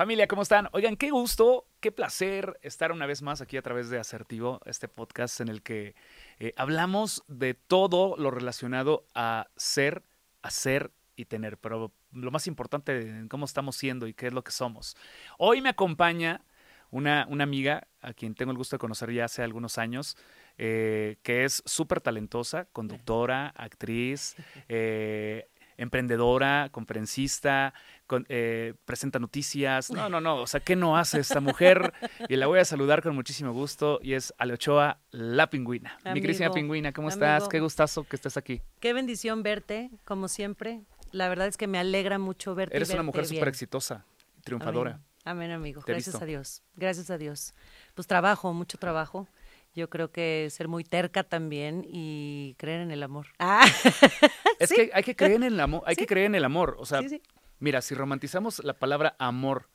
Familia, ¿cómo están? Oigan, qué gusto, qué placer estar una vez más aquí a través de Asertivo, este podcast en el que eh, hablamos de todo lo relacionado a ser, hacer y tener, pero lo más importante en cómo estamos siendo y qué es lo que somos. Hoy me acompaña una, una amiga a quien tengo el gusto de conocer ya hace algunos años, eh, que es súper talentosa, conductora, actriz, eh, emprendedora, conferencista, con- eh, presenta noticias. No, no, no. O sea, ¿qué no hace esta mujer? Y la voy a saludar con muchísimo gusto. Y es Ale Ochoa, la pingüina. Mi Amigo, querísima pingüina, ¿cómo estás? Qué gustazo que estés aquí. Qué bendición verte, como siempre. La verdad es que me alegra mucho verte. Eres una mujer súper exitosa, triunfadora. Amén. Amén, amigo. Te Gracias visto. a Dios. Gracias a Dios. Pues trabajo, mucho trabajo. Yo creo que ser muy terca también y creer en el amor. Ah, Es Sí. que hay que creer en el amor, hay que creer en el amor. O sea, sí, sí. Mira, si romantizamos la palabra amor,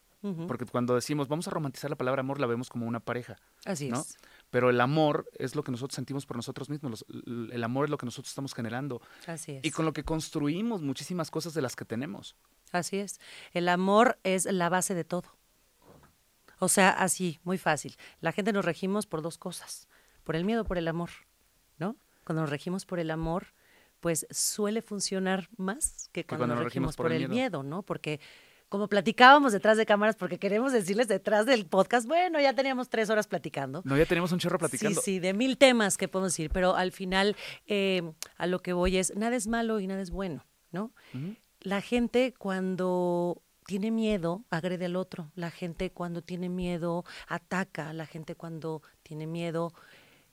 porque cuando decimos vamos a romantizar la palabra amor, la vemos como una pareja. Así ¿no? es. Pero el amor es lo que nosotros sentimos por nosotros mismos. los- el amor es lo que nosotros estamos generando. Así es. Y con lo que construimos muchísimas cosas de las que tenemos. Así es. El amor es la base de todo. O sea, así, muy fácil. La gente nos regimos por dos cosas, por el miedo, por el amor, ¿no? Cuando nos regimos por el amor, pues suele funcionar más que cuando, nos regimos por, el miedo. ¿no? Porque como platicábamos detrás de cámaras, porque queremos decirles detrás del podcast, bueno, ya teníamos tres horas platicando. No, ya tenemos un chorro platicando. Sí, sí, de mil temas que podemos decir, pero al final eh, a lo que voy es, nada es malo y nada es bueno, ¿no? La gente cuando tiene miedo agrede al otro, la gente cuando tiene miedo ataca, la gente cuando tiene miedo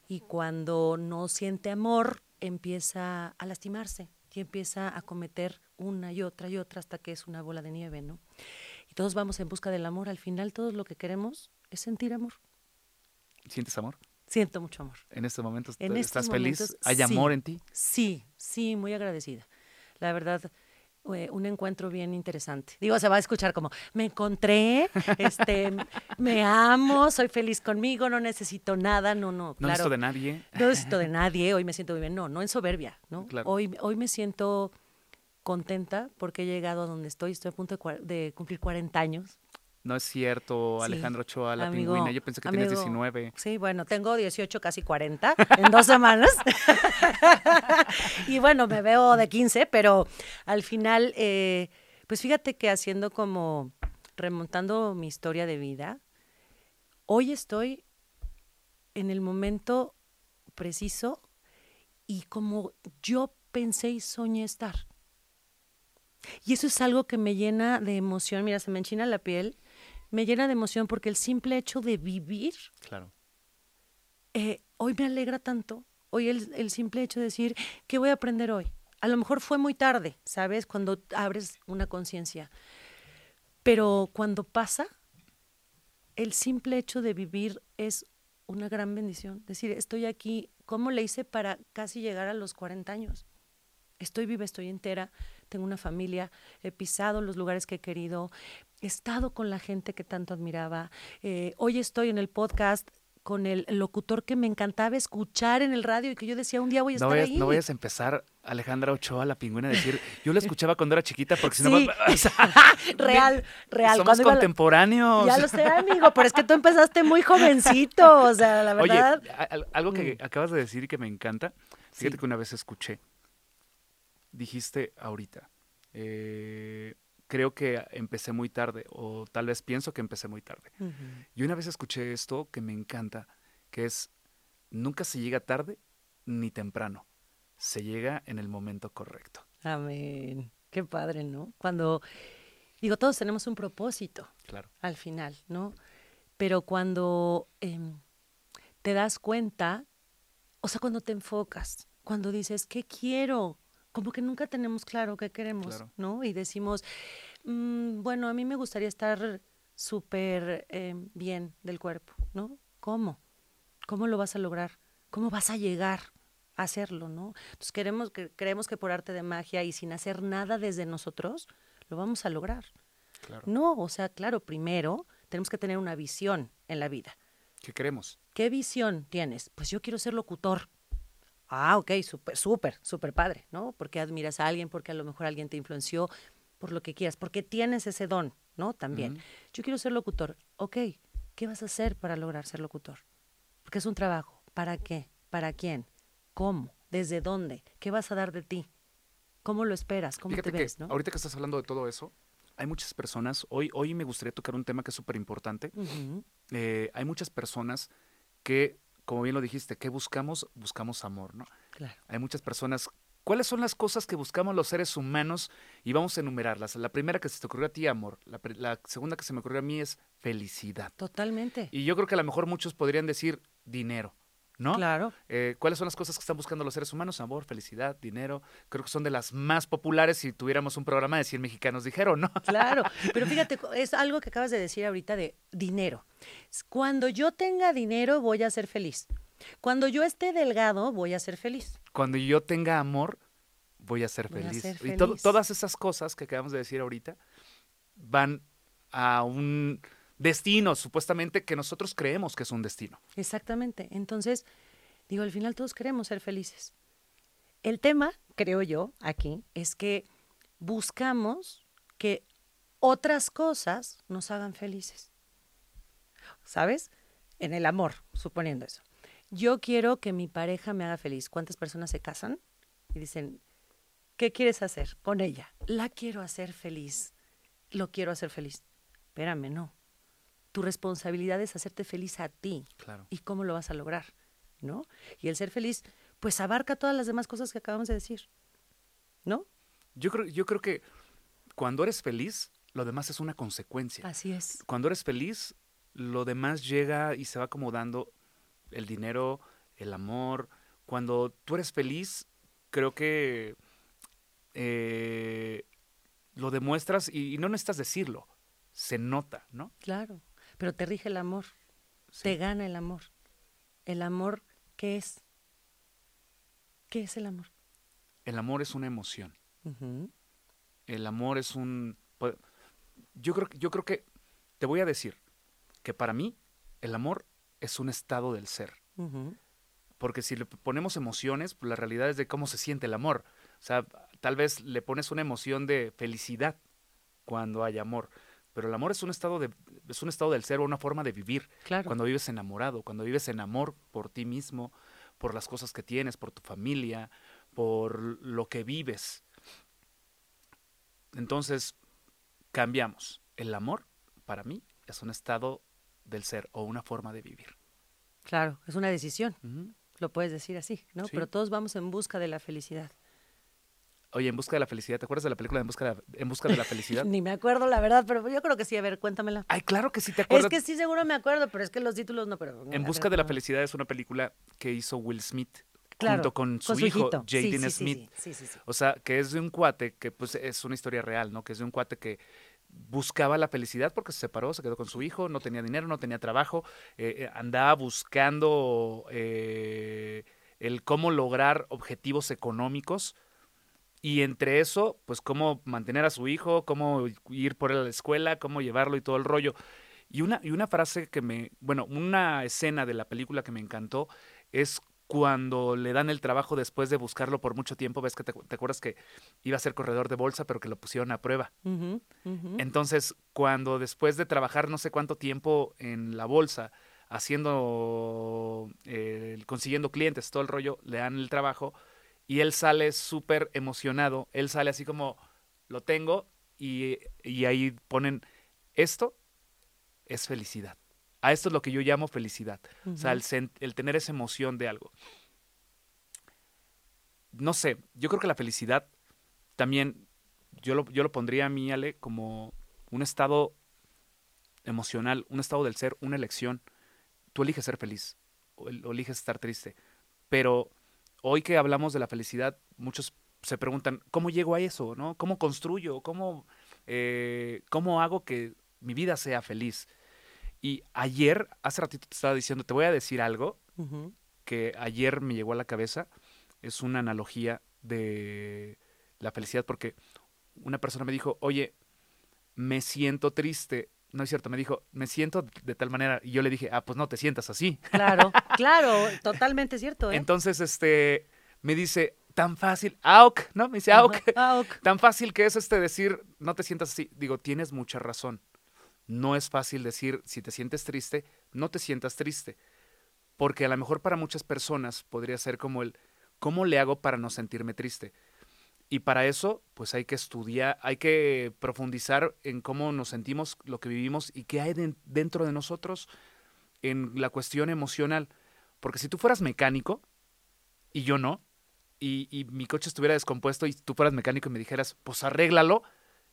y cuando no siente amor empieza a lastimarse y empieza a cometer una y otra y otra hasta que es una bola de nieve, ¿no? Y todos vamos en busca del amor, al final todo lo que queremos es sentir amor. ¿Sientes amor? Siento mucho amor. En este momento En estás estos feliz. momentos, ¿Hay sí. amor en ti? Sí, sí, muy agradecida. La verdad, un encuentro bien interesante. Digo, se va a escuchar como, me encontré, este, me amo, soy feliz conmigo, no necesito nada, no, no, No claro. necesito de nadie. No necesito de nadie, hoy me siento muy bien. No, no en soberbia, ¿no? Claro. Hoy, hoy me siento contenta porque he llegado a donde estoy, estoy a punto de cumplir 40 años. No es cierto, Sí. Alejandro Ochoa, la Amigo, pingüina. Yo pensé que tenías amigo, 19. Sí, bueno, tengo 18, casi 40 en dos semanas. y bueno, me veo de 15, pero al final, eh, pues fíjate que haciendo como, remontando mi historia de vida, hoy estoy en el momento preciso y como yo pensé y soñé estar. Y eso es algo que me llena de emoción. Mira, se me enchina la piel. Me llena de emoción porque el simple hecho de vivir Claro. eh, hoy me alegra tanto. Hoy el, el simple hecho de decir, ¿qué voy a aprender hoy? A lo mejor fue muy tarde, ¿sabes? Cuando abres una conciencia. Pero cuando pasa, el simple hecho de vivir es una gran bendición. Decir, estoy aquí, ¿cómo le hice para casi llegar a los 40 años? Estoy viva, estoy entera, tengo una familia, he pisado los lugares que he querido, estado con la gente que tanto admiraba. eh, hoy estoy en el podcast con el locutor que me encantaba escuchar en el radio y que yo decía, un día voy a No estar vayas, ahí. no vayas a empezar, Alejandra Ochoa, la pingüina, a decir, yo la escuchaba cuando era chiquita porque si no... Sí. va- o sea, real, real. Somos Cuando la- contemporáneos. Ya lo sé, amigo, pero es que tú empezaste muy jovencito, o sea, la Oye, verdad. a- al- algo que Mm. acabas de decir y que me encanta, fíjate Sí. que una vez escuché, dijiste ahorita, eh, creo que empecé muy tarde, o tal vez pienso que empecé muy tarde. Ujú. Y una vez escuché esto que me encanta, que es, nunca se llega tarde ni temprano, se llega en el momento correcto. Amén. Qué padre, ¿no? Cuando, digo, todos tenemos un propósito. Claro. al final, ¿no? Pero cuando em, te das cuenta, o sea, cuando te enfocas, cuando dices, ¿qué quiero? Como que nunca tenemos claro qué queremos, Claro. ¿no? Y decimos, "Mm, bueno, a mí me gustaría estar súper em, bien del cuerpo, ¿no? ¿Cómo? ¿Cómo lo vas a lograr? ¿Cómo vas a llegar a hacerlo, no? Entonces queremos que, creemos que por arte de magia y sin hacer nada desde nosotros, lo vamos a lograr. Claro. No, o sea, claro, primero tenemos que tener una visión en la vida. ¿Qué queremos? ¿Qué visión tienes? Pues yo quiero ser locutor. Ah, ok, súper, súper, súper padre, ¿no? Porque admiras a alguien, porque a lo mejor alguien te influenció, por lo que quieras, porque tienes ese don, ¿no? También. Yo quiero ser locutor. Ok, ¿qué vas a hacer para lograr ser locutor? Porque es un trabajo. ¿Para qué? ¿Para quién? ¿Cómo? ¿Desde dónde? ¿Qué vas a dar de ti? ¿Cómo lo esperas? ¿Cómo Fíjate te que ves? ¿no? ahorita que estás hablando de todo eso, hay muchas personas, hoy, hoy me gustaría tocar un tema que es súper importante. Eh, hay muchas personas que, como bien lo dijiste, ¿qué buscamos? Buscamos amor, ¿no? Claro. Hay muchas personas. ¿Cuáles son las cosas que buscamos los seres humanos? Y vamos a enumerarlas. La primera que se te ocurrió a ti, amor. La, la segunda que se me ocurrió a mí es felicidad. Totalmente. Y yo creo que a lo mejor muchos podrían decir dinero, ¿no? Claro. Eh, ¿Cuáles son las cosas que están buscando los seres humanos? Amor, felicidad, dinero. Creo que son de las más populares si tuviéramos un programa de 100 mexicanos dijeron, ¿no? Claro, pero fíjate, es algo que acabas de decir ahorita de dinero. Cuando yo tenga dinero voy a ser feliz. Cuando yo esté delgado voy a ser feliz. Cuando yo tenga amor, voy a ser Voy a feliz. Y to- todas esas cosas que acabamos de decir ahorita van a un destino, supuestamente, que nosotros creemos que es un destino. Exactamente. Entonces, digo, al final todos queremos ser felices. El tema, creo yo, aquí, es que buscamos que otras cosas nos hagan felices. ¿Sabes? En el amor, suponiendo eso. Yo quiero que mi pareja me haga feliz. ¿Cuántas personas se casan y dicen, ¿qué quieres hacer con ella? La quiero hacer feliz. Lo quiero hacer feliz. Espérame, no. Tu responsabilidad es hacerte feliz a ti Claro. y cómo lo vas a lograr, ¿no? Y el ser feliz, pues abarca todas las demás cosas que acabamos de decir, ¿no? Yo creo, yo creo que cuando eres feliz, lo demás es una consecuencia. Así es. Cuando eres feliz, lo demás llega y se va acomodando el dinero, el amor. Cuando tú eres feliz, creo que eh, lo demuestras y, y no necesitas decirlo, se nota, ¿no? Claro. Pero te rige el amor, Sí. te gana el amor. El amor, ¿qué es? ¿Qué es el amor? El amor es una emoción. El amor es un... Yo creo, yo creo que, te voy a decir, que para mí el amor es un estado del ser. Porque si le ponemos emociones, pues la realidad es de cómo se siente el amor. O sea, tal vez le pones una emoción de felicidad cuando hay amor. Pero el amor es un estado de, es un estado del ser o una forma de vivir. Claro. Cuando vives enamorado, cuando vives en amor por ti mismo, por las cosas que tienes, por tu familia, por lo que vives. Entonces, cambiamos. El amor, para mí, es un estado del ser o una forma de vivir. Claro, es una decisión, lo puedes decir así, ¿no? Sí. Pero todos vamos en busca de la felicidad. Oye, En Busca de la Felicidad, ¿te acuerdas de la película de En Busca de la, en busca de la Felicidad? Ni me acuerdo la verdad, pero yo creo que sí, a ver, cuéntamela. Ay, claro que sí te Es acuerdas. que sí, seguro me acuerdo, pero es que los títulos no, pero... en Busca de la. Felicidad es una película que hizo Will Smith Claro, junto con su, con hijo, hijito. Sí, Jaden sí, sí, Smith. Sí, sí, sí. O sea, que es de un cuate que pues es una historia real, ¿no? Que es de un cuate que buscaba la felicidad porque se separó, se quedó con su hijo, no tenía dinero, no tenía trabajo, eh, eh, andaba buscando eh, el cómo lograr objetivos económicos y entre eso, pues cómo mantener a su hijo, cómo ir por él a la escuela, cómo llevarlo y todo el rollo. Y una, y una frase que me, bueno, una escena de la película que me encantó es cuando le dan el trabajo después de buscarlo por mucho tiempo, ves que te, te acuerdas que iba a ser corredor de bolsa, pero que lo pusieron a prueba. Entonces, cuando después de trabajar no sé cuánto tiempo en la bolsa, haciendo, eh, consiguiendo clientes, todo el rollo, le dan el trabajo y él sale súper emocionado, él sale así como, lo tengo y, y ahí ponen, esto es felicidad. A esto es lo que yo llamo felicidad. O sea, el, el tener esa emoción de algo. No sé, yo creo que la felicidad también, yo lo, yo lo pondría a mí, Ale, como un estado emocional, un estado del ser, una elección. Tú eliges ser feliz o, el- o eliges estar triste. Pero hoy que hablamos de la felicidad, muchos se preguntan, ¿cómo llego a eso? ¿no? ¿Cómo construyo? ¿Cómo, eh, ¿Cómo hago que mi vida sea feliz? Y ayer, hace ratito te estaba diciendo, te voy a decir algo que ayer me llegó a la cabeza. Es una analogía de la felicidad porque una persona me dijo, oye, me siento triste. No es cierto, me dijo, me siento de tal manera. Y yo le dije, ah, pues no te sientas así. Claro, claro, totalmente cierto, ¿eh? Entonces, este, me dice, tan fácil, auk, ¿no? Me dice auk. Auk. Tan fácil que es este decir, no te sientas así. Digo, tienes mucha razón. No es fácil decir, si te sientes triste, no te sientas triste. Porque a lo mejor para muchas personas podría ser como el, ¿cómo le hago para no sentirme triste? Y para eso, pues hay que estudiar, hay que profundizar en cómo nos sentimos, lo que vivimos y qué hay den- dentro de nosotros en la cuestión emocional. Porque si tú fueras mecánico y yo no, y, y mi coche estuviera descompuesto y tú fueras mecánico y me dijeras, pues arréglalo,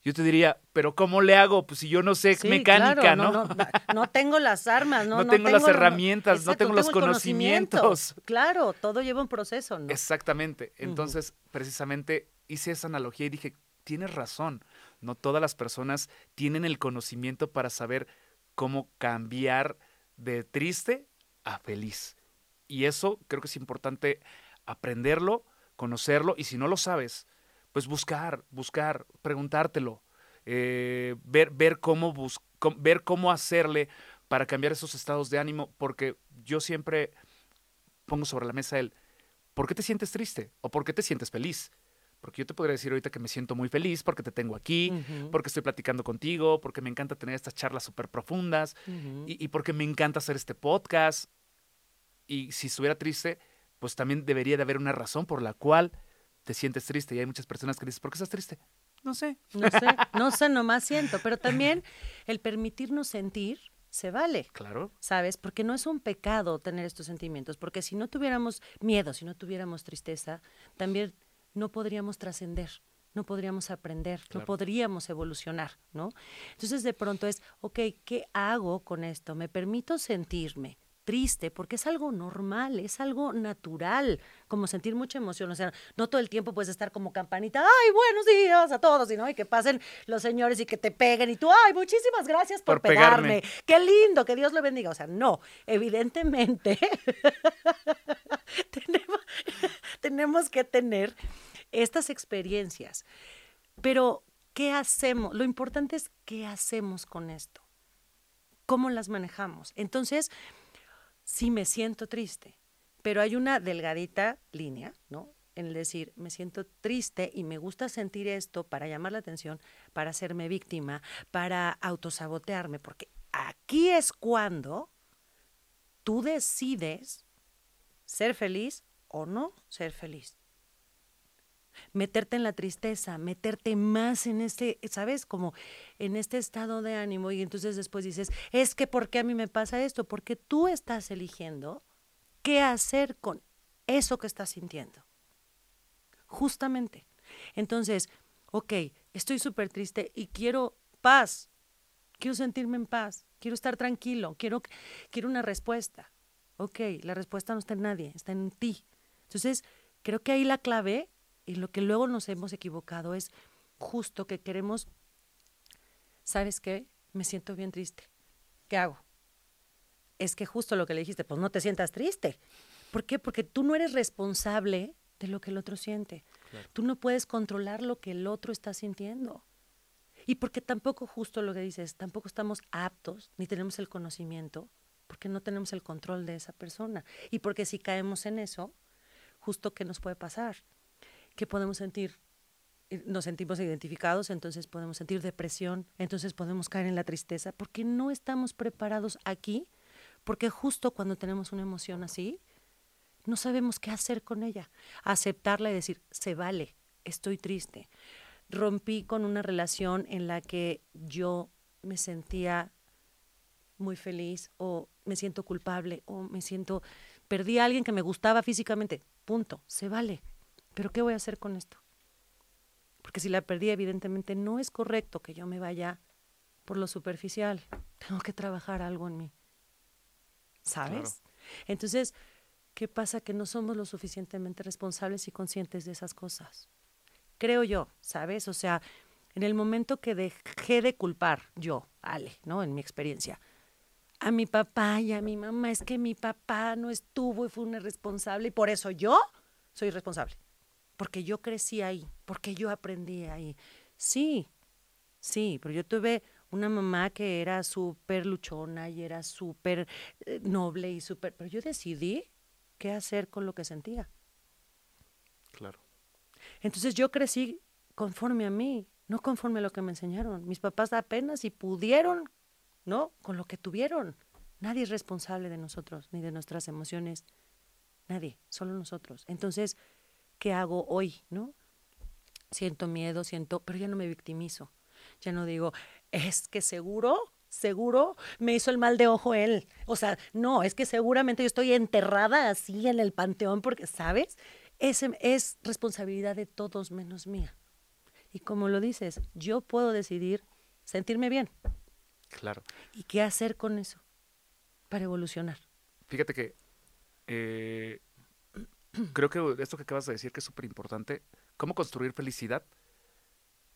yo te diría, pero ¿cómo le hago? Pues si yo no sé Sí, mecánica, claro, ¿no? No, no, no tengo las armas, no, No tengo las lo- herramientas, no tengo los el conocimiento. conocimientos. Claro, todo lleva un proceso, ¿no? Exactamente. Entonces, precisamente hice esa analogía y dije, tienes razón, no todas las personas tienen el conocimiento para saber cómo cambiar de triste a feliz. Y eso creo que es importante aprenderlo, conocerlo, y si no lo sabes, pues buscar, buscar, preguntártelo, eh, ver, ver, cómo bus- ver cómo hacerle para cambiar esos estados de ánimo, porque yo siempre pongo sobre la mesa el, ¿por qué te sientes triste? ¿O por qué te sientes feliz? Porque yo te podría decir ahorita que me siento muy feliz porque te tengo aquí, porque estoy platicando contigo, porque me encanta tener estas charlas súper profundas y, y porque me encanta hacer este podcast. Y si estuviera triste, pues también debería de haber una razón por la cual te sientes triste. Y hay muchas personas que dicen, ¿por qué estás triste? No sé. No sé, no sé, nomás siento, pero también el permitirnos sentir se vale. Claro. ¿Sabes? Porque no es un pecado tener estos sentimientos, porque si no tuviéramos miedo, si no tuviéramos tristeza, también no podríamos trascender, no podríamos aprender, Claro. no podríamos evolucionar, ¿no? Entonces de pronto es, ok, ¿qué hago con esto? ¿Me permito sentirme? triste, porque es algo normal, es algo natural, como sentir mucha emoción, o sea, no todo el tiempo puedes estar como campanita, ay, buenos días a todos, y no, y que pasen los señores y que te peguen, y tú, ay, muchísimas gracias por, Por pegarme. pegarme, qué lindo, que Dios lo bendiga, o sea, no, evidentemente tenemos, tenemos que tener estas experiencias, pero ¿qué hacemos? Lo importante es qué hacemos con esto, cómo las manejamos. Entonces, sí me siento triste, pero hay una delgadita línea, ¿no? En el decir, me siento triste y me gusta sentir esto para llamar la atención, para hacerme víctima, para autosabotearme, porque aquí es cuando tú decides ser feliz o no ser feliz. Meterte en la tristeza, meterte más en este, ¿sabes? Como en este estado de ánimo y entonces después dices, es que ¿por qué a mí me pasa esto? Porque tú estás eligiendo qué hacer con eso que estás sintiendo. Justamente. Entonces, ok, estoy súper triste y quiero paz, quiero sentirme en paz, quiero estar tranquilo, quiero, quiero una respuesta. Ok, la respuesta no está en nadie, está en ti. Entonces, creo que ahí la clave y lo que luego nos hemos equivocado es justo que queremos, ¿sabes qué? Me siento bien triste. ¿Qué hago? Es que justo lo que le dijiste, pues no te sientas triste. ¿Por qué? Porque tú no eres responsable de lo que el otro siente. Claro. Tú no puedes controlar lo que el otro está sintiendo. Y porque tampoco, justo lo que dices, tampoco estamos aptos ni tenemos el conocimiento, porque no tenemos el control de esa persona. Y porque si caemos en eso, justo qué nos puede pasar, que podemos sentir, eh, nos sentimos identificados, entonces podemos sentir depresión, entonces podemos caer en la tristeza, porque no estamos preparados aquí, porque justo cuando tenemos una emoción así, no sabemos qué hacer con ella. Aceptarla y decir, se vale, estoy triste. Rompí con una relación en la que yo me sentía muy feliz o me siento culpable o me siento, perdí a alguien que me gustaba físicamente, punto, se vale. Pero ¿qué voy a hacer con esto? Porque si la perdí, evidentemente no es correcto que yo me vaya por lo superficial. Tengo que trabajar algo en mí. ¿Sabes? Entonces, ¿qué pasa? Que no somos lo suficientemente responsables y conscientes de esas cosas. Creo yo, ¿sabes? O sea, en el momento que dejé de culpar yo, Ale, ¿no? En mi experiencia, a mi papá y a mi mamá, es que mi papá no estuvo y fue un irresponsable y por eso yo soy responsable. Porque yo crecí ahí, porque yo aprendí ahí. Sí, sí, pero yo tuve una mamá que era súper luchona y era súper eh, noble y súper... Pero yo decidí qué hacer con lo que sentía. Claro. Entonces yo crecí conforme a mí, no conforme a lo que me enseñaron. Mis papás apenas y pudieron, ¿no? Con lo que tuvieron. Nadie es responsable de nosotros ni de nuestras emociones. Nadie, solo nosotros. Entonces, ¿qué hago hoy, no? Siento miedo, siento, pero ya no me victimizo. Ya no digo, es que seguro, seguro me hizo el mal de ojo él. O sea, no, es que seguramente yo estoy enterrada así en el panteón porque, ¿sabes? Ese es responsabilidad de todos menos mía. Y como lo dices, yo puedo decidir sentirme bien. Claro. ¿Y qué hacer con eso para evolucionar? Fíjate que eh, creo que esto que acabas de decir que es súper importante, cómo construir felicidad.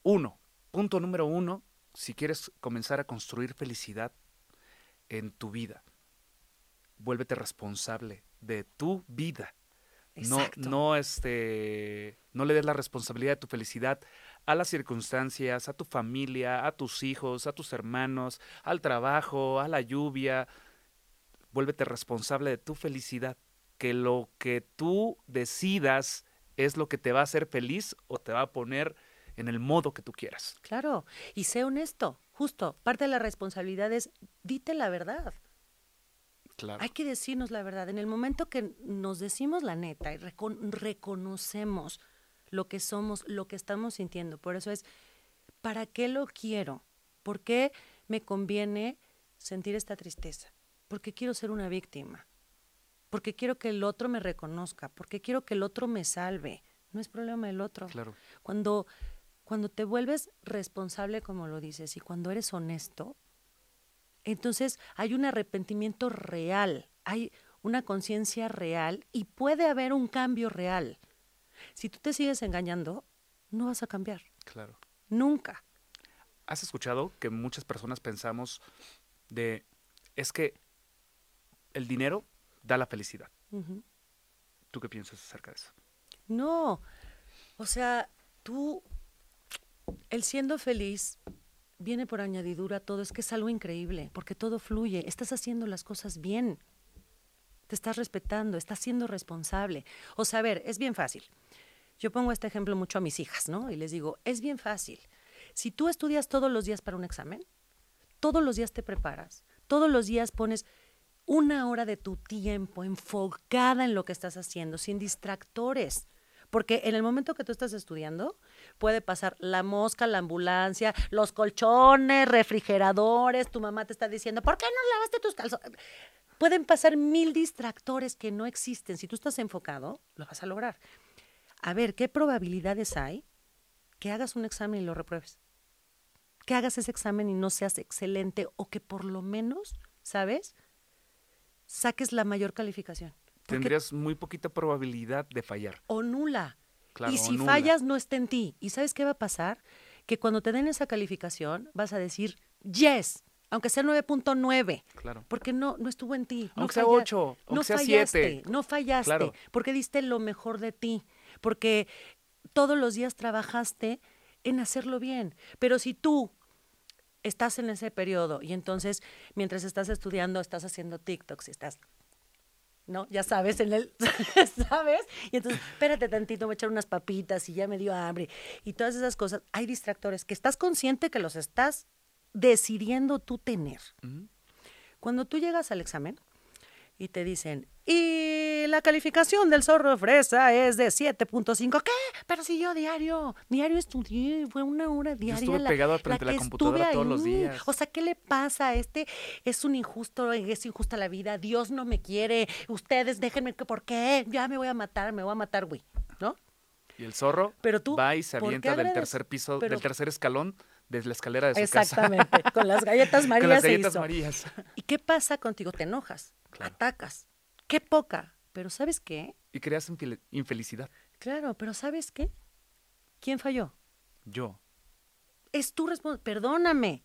Uno, punto número uno, si quieres comenzar a construir felicidad en tu vida, vuélvete responsable de tu vida. No, no, este, no le des la responsabilidad de tu felicidad a las circunstancias, a tu familia, a tus hijos, a tus hermanos, al trabajo, a la lluvia. Vuélvete responsable de tu felicidad. Que lo que tú decidas es lo que te va a hacer feliz o te va a poner en el modo que tú quieras. Claro, y sé honesto, justo, parte de la responsabilidad es dite la verdad. Hay que decirnos la verdad. En el momento que nos decimos la neta y reconocemos lo que somos, lo que estamos sintiendo, por eso es, ¿para qué lo quiero? ¿Por qué me conviene sentir esta tristeza? Porque quiero ser una víctima. Porque quiero que el otro me reconozca. Porque quiero que el otro me salve. No es problema del otro. Claro. Cuando, cuando te vuelves responsable, como lo dices, y cuando eres honesto, entonces hay un arrepentimiento real, hay una conciencia real y puede haber un cambio real. Si tú te sigues engañando, no vas a cambiar. Claro. Nunca. ¿Has escuchado que muchas personas pensamos de, es que el dinero da la felicidad? ¿Tú qué piensas acerca de eso? No, o sea, tú, el siendo feliz viene por añadidura todo, es que es algo increíble, porque todo fluye, estás haciendo las cosas bien, te estás respetando, estás siendo responsable. O sea, a ver, es bien fácil. Yo pongo este ejemplo mucho a mis hijas, ¿no? Y les digo, es bien fácil. Si tú estudias todos los días para un examen, todos los días te preparas, todos los días pones una hora de tu tiempo enfocada en lo que estás haciendo, sin distractores. Porque en el momento que tú estás estudiando, puede pasar la mosca, la ambulancia, los colchones, refrigeradores, tu mamá te está diciendo, ¿por qué no lavaste tus calzones? Pueden pasar mil distractores que no existen. Si tú estás enfocado, lo vas a lograr. A ver, ¿qué probabilidades hay que hagas un examen y lo repruebes? Que hagas ese examen y no seas excelente o que por lo menos, ¿sabes? Saques la mayor calificación tendrías muy poquita probabilidad de fallar. O nula. y si fallas, no está en ti. ¿Y sabes qué va a pasar? Que cuando te den esa calificación, vas a decir, yes, aunque sea 9.9. Claro. Porque no, no estuvo en ti. Aunque sea 8, aunque no sea fallaste, 7. No fallaste, porque diste lo mejor de ti. Porque todos los días trabajaste en hacerlo bien. Pero si tú estás en ese periodo y entonces mientras estás estudiando estás haciendo TikToks, estás ¿no? Ya sabes, en el, ¿sabes? Y entonces, espérate tantito, voy a echar unas papitas y ya me dio hambre. Y todas esas cosas, hay distractores que estás consciente que los estás decidiendo tú tener. Cuando tú llegas al examen y te dicen, y la calificación del zorro fresa es de 7.5. ¿Qué? Pero si yo diario, diario estudié, fue una hora diaria. Yo estuve pegado frente a la computadora todos los días. O sea, ¿qué le pasa? Este es un injusto, es injusta la vida, Dios no me quiere, ustedes déjenme, que ¿por qué? Ya me voy a matar, me voy a matar, güey, ¿no? Y el zorro pero tú, va y se avienta del tercer piso, del tercer escalón de la escalera de su Exactamente, con las galletas Marías. con las galletas Marías. ¿Y qué pasa contigo? Te enojas, atacas Qué poca. Pero ¿sabes qué? Y creas infelicidad. Claro, pero ¿sabes qué? ¿Quién falló? Yo. Es tu responsabilidad. Perdóname.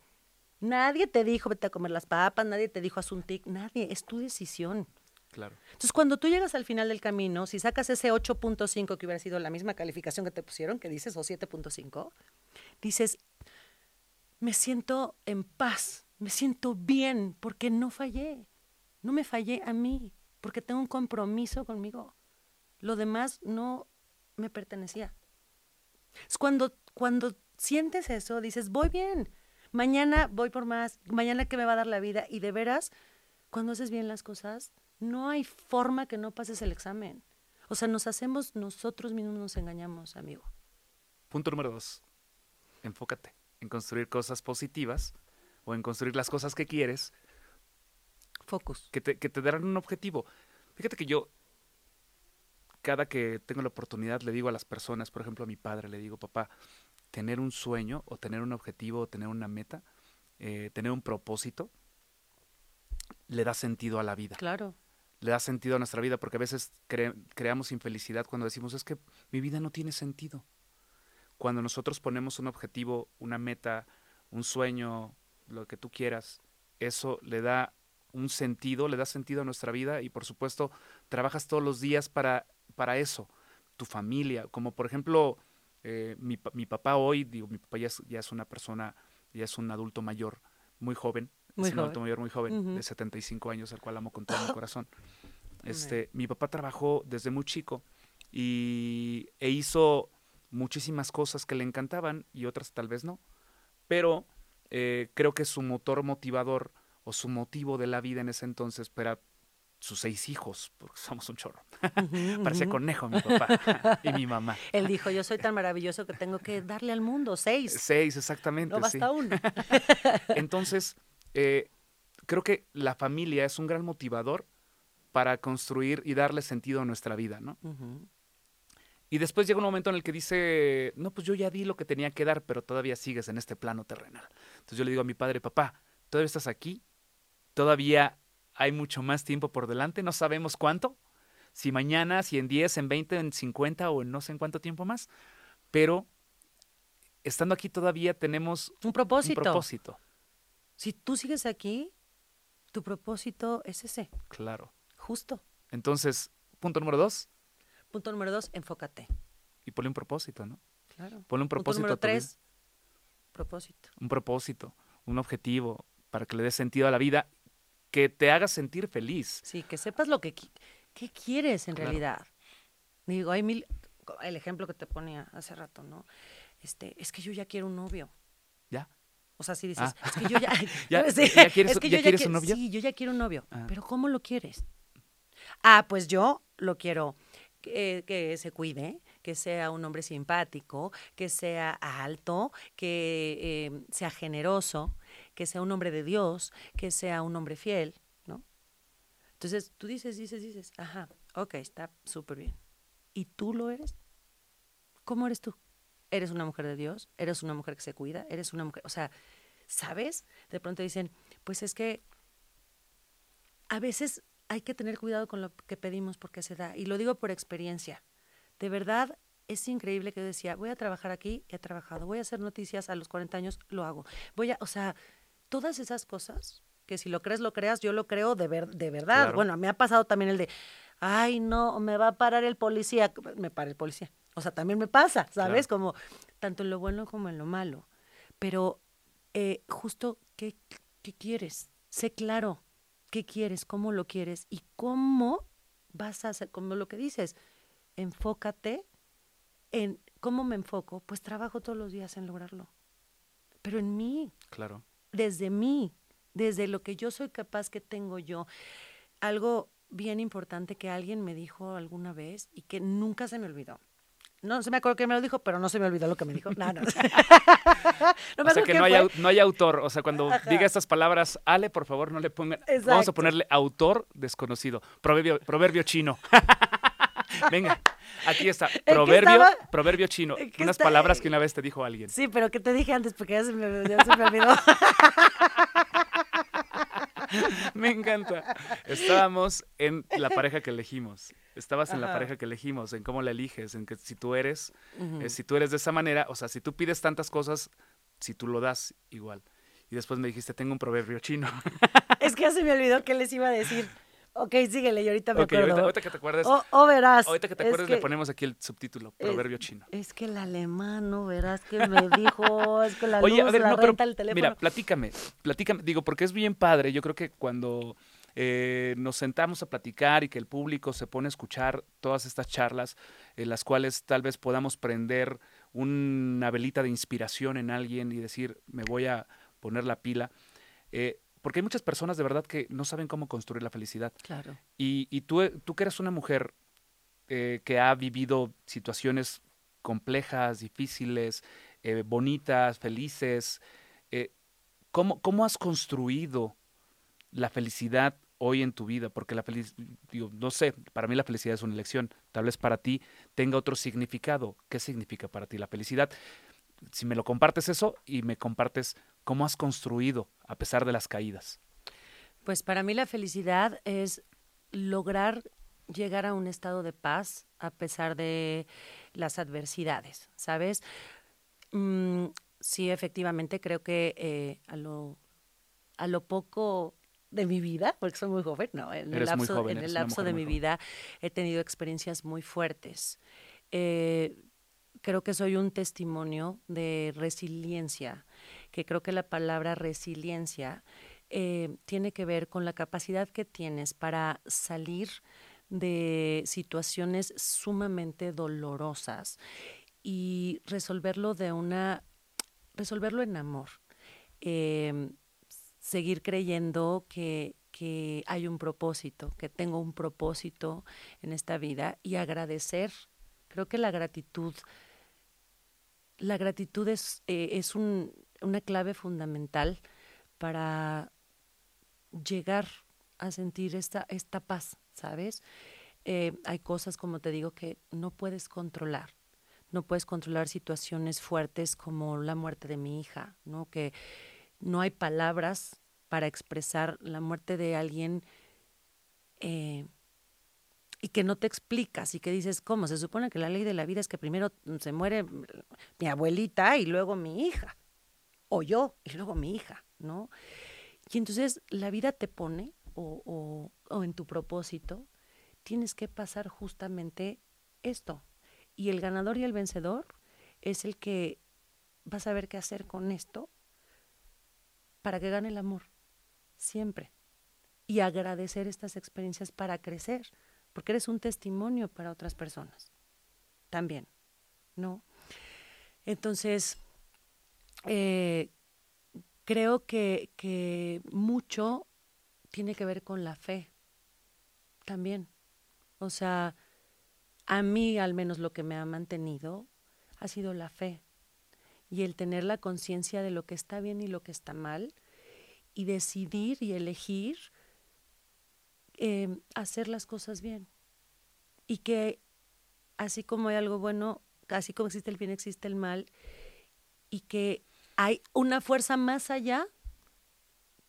Nadie te dijo vete a comer las papas, nadie te dijo haz un tic, nadie. Es tu decisión. Claro. Entonces, cuando tú llegas al final del camino, si sacas ese 8.5 que hubiera sido la misma calificación que te pusieron, que dices, o 7.5, dices, me siento en paz, me siento bien, porque no fallé, no me fallé a mí porque tengo un compromiso conmigo. Lo demás no me pertenecía. Es cuando, cuando sientes eso, dices, voy bien, mañana voy por más, mañana que me va a dar la vida. Y de veras, cuando haces bien las cosas, no hay forma que no pases el examen. O sea, nos hacemos, nosotros mismos nos engañamos, amigo. Punto número dos. Enfócate en construir cosas positivas o en construir las cosas que quieres Focus. que te, que te darán un objetivo. Fíjate que yo, cada que tengo la oportunidad, le digo a las personas, por ejemplo a mi padre, le digo, papá, tener un sueño o tener un objetivo o tener una meta, eh, tener un propósito, le da sentido a la vida. Claro. Le da sentido a nuestra vida porque a veces cre- creamos infelicidad cuando decimos, es que mi vida no tiene sentido. Cuando nosotros ponemos un objetivo, una meta, un sueño, lo que tú quieras, eso le da un sentido, le da sentido a nuestra vida y por supuesto trabajas todos los días para, para eso, tu familia, como por ejemplo eh, mi, mi papá hoy, digo, mi papá ya es, ya es una persona, ya es un adulto mayor, muy joven, Muy es un adulto mayor muy joven, de 75 años, al cual amo con todo mi corazón. Este, mi papá trabajó desde muy chico y, e hizo muchísimas cosas que le encantaban y otras tal vez no, pero eh, creo que su motor motivador o su motivo de la vida en ese entonces era sus seis hijos, porque somos un chorro. Parecía conejo mi papá y mi mamá. Él dijo, yo soy tan maravilloso que tengo que darle al mundo seis. Seis, exactamente. No sí. basta uno. Entonces, eh, creo que la familia es un gran motivador para construir y darle sentido a nuestra vida, ¿no? Y después llega un momento en el que dice, no, pues yo ya di lo que tenía que dar, pero todavía sigues en este plano terrenal. Entonces yo le digo a mi padre, papá, todavía estás aquí, todavía hay mucho más tiempo por delante, no sabemos cuánto, si mañana, si en 10, en 20, en 50 o en no sé en cuánto tiempo más, pero estando aquí todavía tenemos Un propósito. un propósito, Si tú sigues aquí, tu propósito es ese, claro. justo. Entonces, punto número dos, Punto número dos, enfócate. y ponle un propósito, ¿no? Claro. Ponle un Punto propósito número a tu vida. tres, propósito. un propósito, un objetivo, para que le des sentido a la vida, que te haga sentir feliz. Sí, que sepas lo que, qué quieres en Claro. realidad. Digo, hay mil, el ejemplo que te ponía hace rato, ¿no? Este, es que yo ya quiero un novio. ¿Ya? O sea, si dices, Ah. es que yo ya, ¿Ya- Sí, ya quieres- es que ya yo quieres un novio? Sí, yo ya quiero un novio. Ah. Pero ¿cómo lo quieres? Ah, pues yo lo quiero que, que se cuide, que sea un hombre simpático, que sea alto, que eh, sea generoso, que sea un hombre de Dios, que sea un hombre fiel, ¿no? Entonces tú dices, dices, dices, ajá, ok, está súper bien. ¿Y tú lo eres? ¿Cómo eres tú? ¿Eres una mujer de Dios? ¿Eres una mujer que se cuida? ¿Eres una mujer, o sea, ¿sabes? De pronto dicen, pues es que a veces hay que tener cuidado con lo que pedimos porque se da. Y lo digo por experiencia. De verdad, es increíble que yo decía, voy a trabajar aquí, he trabajado, voy a hacer noticias a los 40 años, lo hago. Voy a, o sea, todas esas cosas, que si lo crees, lo creas, yo lo creo de, ver, de verdad. Claro. Bueno, me ha pasado también el de, ay, no, me va a parar el policía, me para el policía. O sea, también me pasa, ¿sabes? Como tanto en lo bueno como en lo malo. Pero eh, justo, ¿qué, ¿qué quieres? Sé claro, ¿qué quieres? ¿Cómo lo quieres? ¿Y cómo vas a hacer? Como lo que dices, enfócate en cómo me enfoco. Pues trabajo todos los días en lograrlo. Pero en mí, Claro. Desde mí, desde lo que yo soy capaz que tengo yo. Algo bien importante que alguien me dijo alguna vez y que nunca se me olvidó. No se me acuerdo que me lo dijo, pero no se me olvidó lo que me dijo. No, no. No me o sea que no hay, no hay autor. O sea, cuando Ajá. diga estas palabras, Ale, por favor, no le pongan. Vamos a Exacto. ponerle autor desconocido. Proverbio, proverbio chino. Venga, aquí está. Proverbio, estaba? proverbio chino. ¿En qué Unas está? palabras que una vez te dijo alguien. Sí, pero que te dije antes porque ya se me, ya se me olvidó. Me encanta. Estábamos en la pareja que elegimos. Estabas en la pareja que elegimos, en cómo la eliges, en que si tú eres, eh, si tú eres de esa manera, o sea, si tú pides tantas cosas, si tú lo das, igual. Y después me dijiste, tengo un proverbio chino. Es que ya se me olvidó qué les iba a decir. Ok, síguele, y ahorita me Ok, ahorita, acuerdo. ahorita que te acuerdes, O, o verás. ahorita que te es acuerdes le que- ponemos aquí el subtítulo, es- proverbio chino. Es que el alemán, ¿no? Verás que me dijo, es que la Oye, luz, a ver, la no, pero renta, el teléfono. mira, platícame, platícame, digo, porque es bien padre, yo creo que cuando eh, nos sentamos a platicar y que el público se pone a escuchar todas estas charlas, en las cuales tal vez podamos prender una velita de inspiración en alguien y decir, me voy a poner la pila. Eh, porque hay muchas personas de verdad que no saben cómo construir la felicidad. Claro. Y, y tú, tú que eres una mujer eh, que ha vivido situaciones complejas, difíciles, eh, bonitas, felices, eh, ¿cómo, ¿cómo has construido la felicidad hoy en tu vida? Porque la felicidad, no sé, para mí la felicidad es una elección. Tal vez para ti tenga otro significado. ¿Qué significa para ti la felicidad? Si me lo compartes eso y me compartes cómo has construido a pesar de las caídas. Pues para mí la felicidad es lograr llegar a un estado de paz a pesar de las adversidades, ¿sabes? Mm, sí, efectivamente, creo que eh, a, lo, a lo poco de mi vida, porque soy muy joven, no, en el lapso, en el lapso de mi vida he tenido experiencias muy fuertes. Eh, creo que soy un testimonio de resiliencia, que creo que la palabra resiliencia eh, tiene que ver con la capacidad que tienes para salir de situaciones sumamente dolorosas y resolverlo de una, resolverlo en amor. Em, seguir creyendo que, que hay un propósito, que tengo un propósito en esta vida y agradecer. Creo que la gratitud, la gratitud es, eh, es un, una clave fundamental para llegar a sentir esta, esta paz, ¿sabes? Eh, hay cosas, como te digo, que no puedes controlar. No puedes controlar situaciones fuertes como la muerte de mi hija, ¿no? Que no hay palabras para expresar la muerte de alguien eh, y que no te explicas y que dices, ¿cómo? Se supone que la ley de la vida es que primero se muere mi abuelita y luego mi hija, o yo y luego mi hija, ¿no? Y entonces la vida te pone o, o, en tu propósito, tienes que pasar justamente esto. Y el ganador y el vencedor es el que va a saber qué hacer con esto para que gane el amor, siempre. Y agradecer estas experiencias para crecer, porque eres un testimonio para otras personas. También, ¿no? Entonces, eh, creo que, que mucho tiene que ver con la fe también. O sea, a mí al menos lo que me ha mantenido ha sido la fe y el tener la conciencia de lo que está bien y lo que está mal y decidir y elegir em, hacer las cosas bien. Y que así como hay algo bueno, así como existe el bien, existe el mal, y que hay una fuerza más allá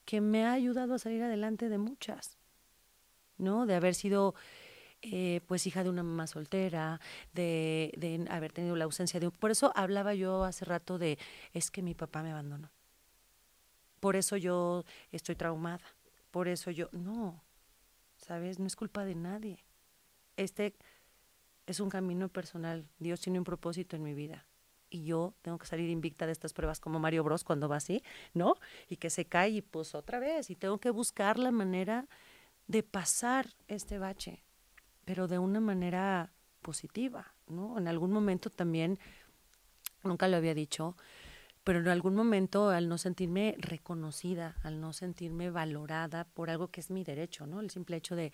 que me ha ayudado a salir adelante de muchas, ¿no? De haber sido, eh, pues, hija de una mamá soltera, de, de haber tenido la ausencia de un... Por eso hablaba yo hace rato de, es que mi papá me abandonó. Por eso yo estoy traumada. Por eso yo... No, ¿sabes? No es culpa de nadie. Este es un camino personal. Dios tiene un propósito en mi vida y yo tengo que salir invicta de estas pruebas como Mario Bros cuando va así, ¿no? Y que se cae y pues otra vez y tengo que buscar la manera de pasar este bache, pero de una manera positiva, ¿no? En algún momento también, nunca lo había dicho, pero en algún momento al no sentirme reconocida, al no sentirme valorada por algo que es mi derecho, ¿no? El simple hecho de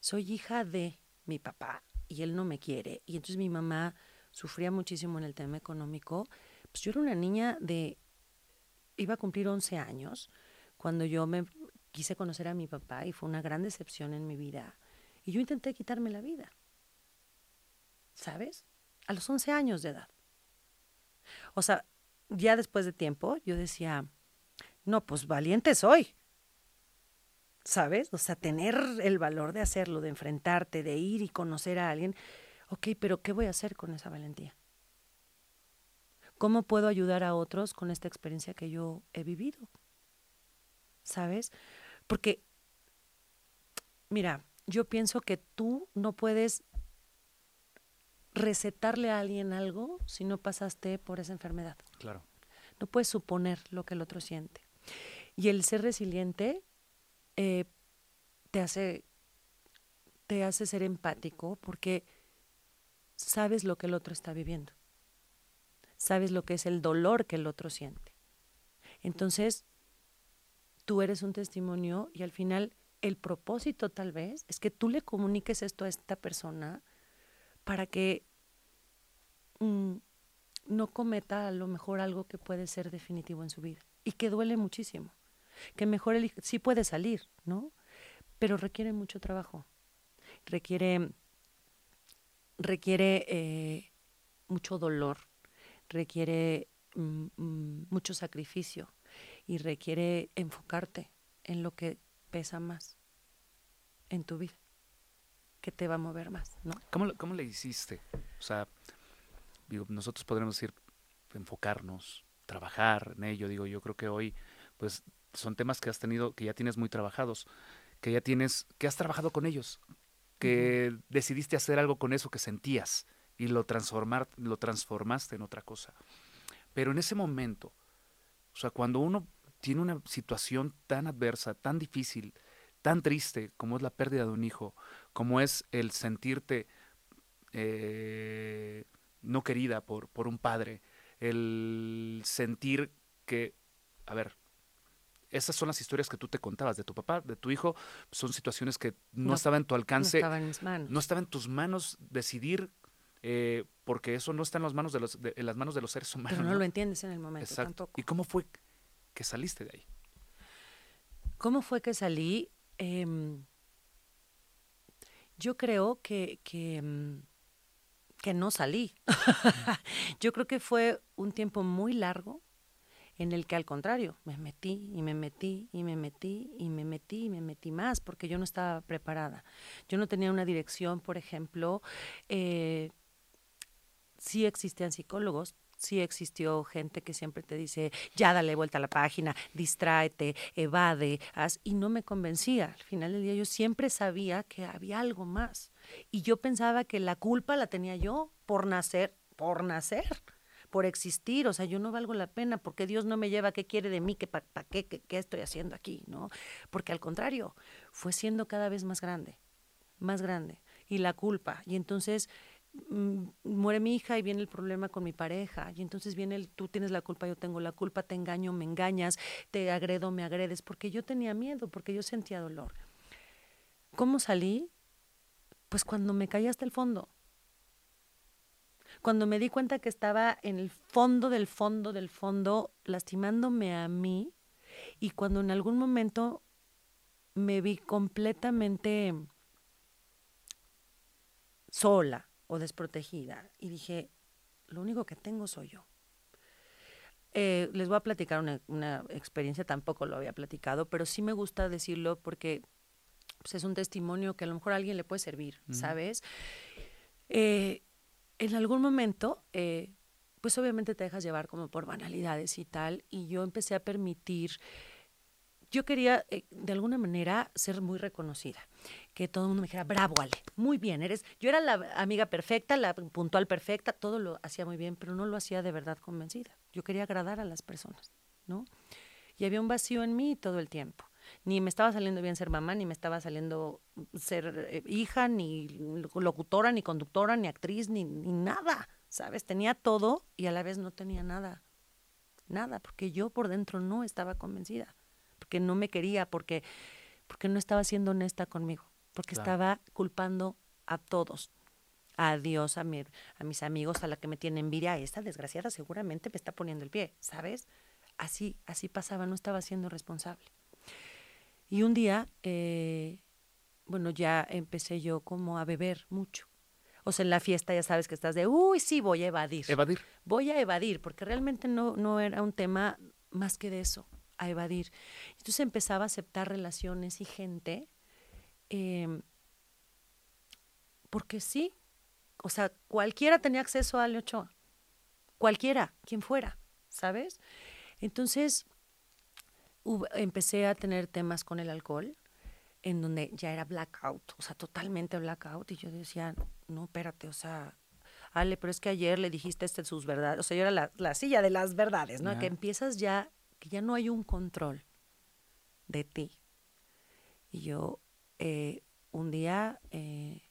soy hija de mi papá y él no me quiere y entonces mi mamá sufría muchísimo en el tema económico, pues yo era una niña de, iba a cumplir 11 años cuando yo me quise conocer a mi papá y fue una gran decepción en mi vida. Y yo intenté quitarme la vida. ¿Sabes? A los 11 años de edad. O sea, ya después de tiempo, yo decía, no, pues valiente soy. ¿Sabes? O sea, tener el valor de hacerlo, de enfrentarte, de ir y conocer a alguien ok, pero ¿qué voy a hacer con esa valentía? ¿Cómo puedo ayudar a otros con esta experiencia que yo he vivido? ¿Sabes? Porque, mira, yo pienso que tú no puedes recetarle a alguien algo si no pasaste por esa enfermedad. Claro. No puedes suponer lo que el otro siente. Y el ser resiliente eh, te hace te hace ser empático porque sabes lo que el otro está viviendo. sabes lo que es el dolor que el otro siente. Entonces, tú eres un testimonio y al final el propósito tal vez es que tú le comuniques esto a esta persona para que mm, no cometa a lo mejor algo que puede ser definitivo en su vida y que duele muchísimo. Que mejor sí puede salir, ¿no? Pero requiere mucho trabajo. Requiere, requiere eh, mucho dolor, requiere mm, mm, mucho sacrificio y requiere enfocarte en lo que pesa más en tu vida, que te va a mover más, ¿no? ¿Cómo, cómo le hiciste? O sea, digo, nosotros podremos decir enfocarnos, trabajar en ello. Digo, yo creo que hoy, pues, son temas que has tenido, que ya tienes muy trabajados, que ya tienes, que has trabajado con ellos, que decidiste hacer algo con eso que sentías y lo transformar, lo transformaste en otra cosa. Pero en ese momento, o sea, cuando uno tiene una situación tan adversa, tan difícil, tan triste como es la pérdida de un hijo, como es el sentirte eh, no querida por, por un padre, el sentir que, a ver, esas son las historias que tú te contabas de tu papá, de tu hijo, son situaciones que no, estaban en tu alcance, no estaba en mis manos, no estaba en tus manos decidir, eh, porque eso no está en las manos de los, en las manos de los seres humanos. Pero no, lo entiendes en el momento Exacto. tampoco. ¿Y cómo fue que saliste de ahí? ¿Cómo fue que salí? Em, yo creo que, que, em, que no salí. yo creo que fue un tiempo muy largo en el que al contrario, me metí y me metí y me metí y me metí y me metí más porque yo no estaba preparada. Yo no tenía una dirección, por ejemplo. Eh, sí existían psicólogos, sí existió gente que siempre te dice, ya dale vuelta a la página, distráete, evade, haz, y no me convencía. Al final del día yo siempre sabía que había algo más. Y yo pensaba que la culpa la tenía yo por nacer, por nacer, por existir. O sea, yo no valgo la pena porque Dios no me lleva, ¿qué quiere de mí? ¿Qué, ¿Para qué, qué, qué estoy haciendo aquí? ¿no? Porque al contrario, fue siendo cada vez más grande, más grande. Y la culpa. Y entonces muere mi hija y viene el problema con mi pareja y entonces viene el tú tienes la culpa, yo tengo la culpa, te engaño, me engañas, te agredo, me agredes, porque yo tenía miedo, porque yo sentía dolor. ¿Cómo salí? Pues cuando me caí hasta el fondo. Cuando me di cuenta que estaba en el fondo del fondo del fondo, lastimándome a mí, y cuando en algún momento me vi completamente sola, o desprotegida. Y dije, lo único que tengo soy yo. Eh, les voy a platicar una, experiencia, tampoco lo había platicado, pero sí me gusta decirlo porque pues, es un testimonio que a lo mejor a alguien le puede servir, ¿sabes? Eh, en algún momento, eh, pues obviamente te dejas llevar como por banalidades y tal, y yo empecé a permitir yo quería eh, de alguna manera ser muy reconocida, que todo el mundo me dijera, bravo Ale, muy bien, eres, yo era la amiga perfecta, la puntual perfecta, todo lo hacía muy bien, pero no lo hacía de verdad convencida. Yo quería agradar a las personas, ¿no? Y había un vacío en mí todo el tiempo. Ni me estaba saliendo bien ser mamá, ni me estaba saliendo ser eh, hija, ni locutora, ni conductora, ni actriz, ni, ni nada, ¿sabes? Tenía todo y a la vez no tenía nada. Nada, porque yo por dentro no estaba convencida porque no me quería, porque, porque no estaba siendo honesta conmigo, porque estaba culpando a todos, a Dios, a, mi, a mis amigos, a la que me tiene envidia, esta desgraciada seguramente me está poniendo el pie, ¿sabes? Así, así pasaba, no estaba siendo responsable. Y un día, eh, bueno, ya empecé yo como a beber mucho. O sea, en la fiesta ya sabes que estás de, uy, sí, voy a evadir. Evadir. Voy a evadir, porque realmente no, no era un tema más que de eso a evadir. Entonces empezaba a aceptar relaciones y gente, em, porque sí, o sea, cualquiera tenía acceso a Ale Ochoa, cualquiera, quien fuera, ¿sabes? Entonces empecé a tener temas con el alcohol, en donde ya era blackout, o sea, totalmente blackout, y yo decía, no, espérate, o sea, Ale, pero es que ayer le dijiste este sus verdades, o sea, yo era la, silla de las verdades, ¿no? Que empiezas ya que ya no hay un control de ti. Y yo eh, un día, eh,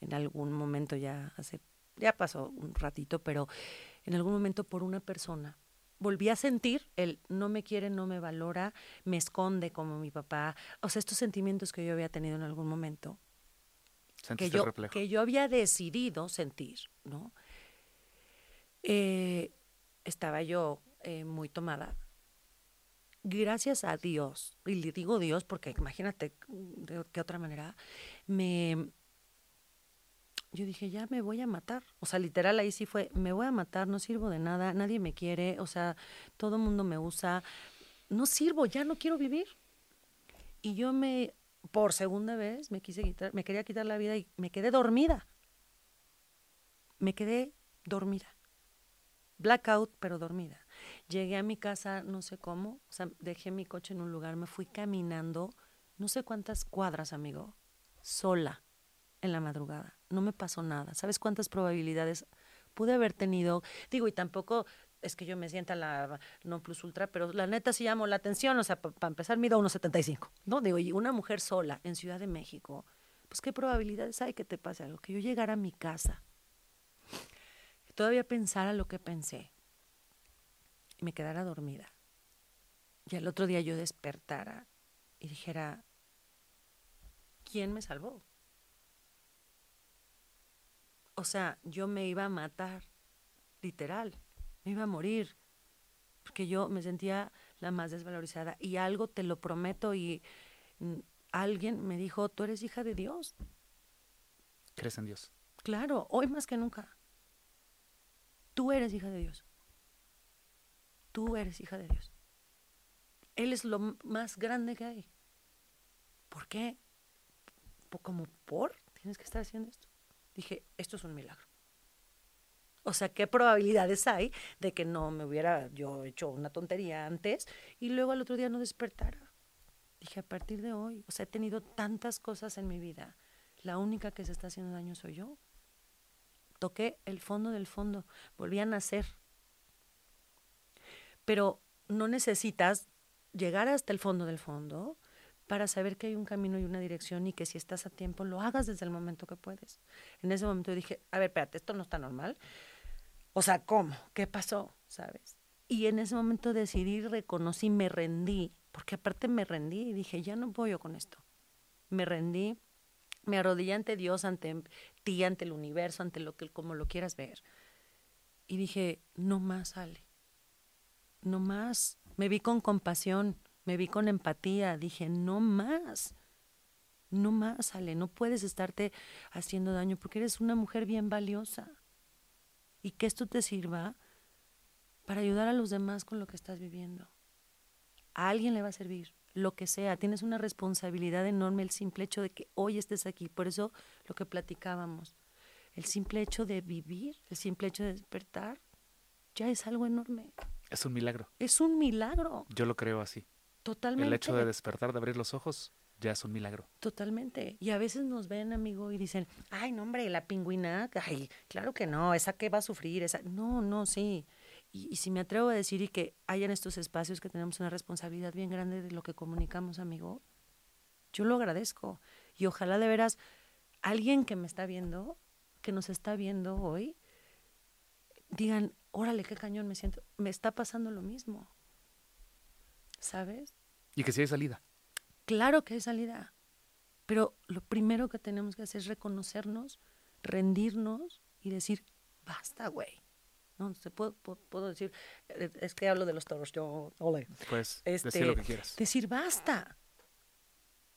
en algún momento ya hace, ya pasó un ratito, pero en algún momento por una persona. Volví a sentir el no me quiere, no me valora, me esconde como mi papá. O sea, estos sentimientos que yo había tenido en algún momento. Que yo, que yo había decidido sentir, ¿no? Eh, estaba yo eh, muy tomada. Gracias a Dios, y le digo Dios porque imagínate de qué otra manera, me, yo dije, ya me voy a matar. O sea, literal ahí sí fue, me voy a matar, no sirvo de nada, nadie me quiere, o sea, todo el mundo me usa, no sirvo, ya no quiero vivir. Y yo me, por segunda vez, me quise quitar, me quería quitar la vida y me quedé dormida. Me quedé dormida. Blackout, pero dormida. Llegué a mi casa, no sé cómo, dejé mi coche en un lugar, me fui caminando, no sé cuántas cuadras, amigo, sola en la madrugada. No me pasó nada. ¿Sabes cuántas probabilidades pude haber tenido? Digo, y tampoco es que yo me sienta la no plus ultra, pero la neta sí llamó la atención. O sea, para empezar, mido 1,75. ¿No? Digo, y una mujer sola en Ciudad de México, pues qué probabilidades hay que te pase algo. Que yo llegara a mi casa, todavía pensara lo que pensé, y me quedara dormida. Y al otro día yo despertara y dijera, ¿quién me salvó? O sea, yo me iba a matar, literal, me iba a morir, porque yo me sentía la más desvalorizada. Y algo te lo prometo y alguien me dijo, tú eres hija de Dios. ¿Crees en Dios? Claro, hoy más que nunca. Tú eres hija de Dios. Tú eres hija de Dios. Él es lo más grande que hay. ¿Por qué? ¿Como por? ¿Tienes que estar haciendo esto? dije, esto es un milagro. O sea, ¿qué probabilidades hay de que no me hubiera yo hecho una tontería antes y luego al otro día no despertara? Dije, a partir de hoy, o sea, he tenido tantas cosas en mi vida, la única que se está haciendo daño soy yo. Toqué el fondo del fondo, volví a nacer. Pero no necesitas llegar hasta el fondo del fondo para saber que hay un camino y una dirección y que si estás a tiempo lo hagas desde el momento que puedes. En ese momento dije, a ver, espérate, esto no está normal. O sea, ¿cómo? ¿Qué pasó? ¿Sabes? Y en ese momento decidí, reconocí, me rendí, porque aparte me rendí y dije, ya no puedo con esto. Me rendí, me arrodillé ante Dios, ante ti, ante el universo, ante lo que, como lo quieras ver. Y dije, no más, Ale. No más. Me vi con compasión me vi con empatía, dije, no más, no más, Ale, no puedes estarte haciendo daño porque eres una mujer bien valiosa. Y que esto te sirva para ayudar a los demás con lo que estás viviendo. A alguien le va a servir, lo que sea. Tienes una responsabilidad enorme el simple hecho de que hoy estés aquí. Por eso lo que platicábamos, el simple hecho de vivir, el simple hecho de despertar, ya es algo enorme. Es un milagro. Es un milagro. Yo lo creo así. Totalmente. El hecho de despertar, de abrir los ojos, ya es un milagro. Totalmente. Y a veces nos ven, amigo, y dicen, ay, no, hombre, la pingüina, ay, claro que no, esa que va a sufrir, esa. No, no, sí. Y, si me atrevo a decir y que hayan estos espacios que tenemos una responsabilidad bien grande de lo que comunicamos, amigo, yo lo agradezco. Y ojalá de veras alguien que me está viendo, que nos está viendo hoy, digan, órale, qué cañón me siento, me está pasando lo mismo. ¿sabes? Y que si hay salida. Claro que hay salida. Pero lo primero que tenemos que hacer es reconocernos, rendirnos y decir, basta, güey. No, se puedo, puedo, decir, eh, es que hablo de los toros, yo, ole. Pues, decir este, lo que quieras. Decir, basta.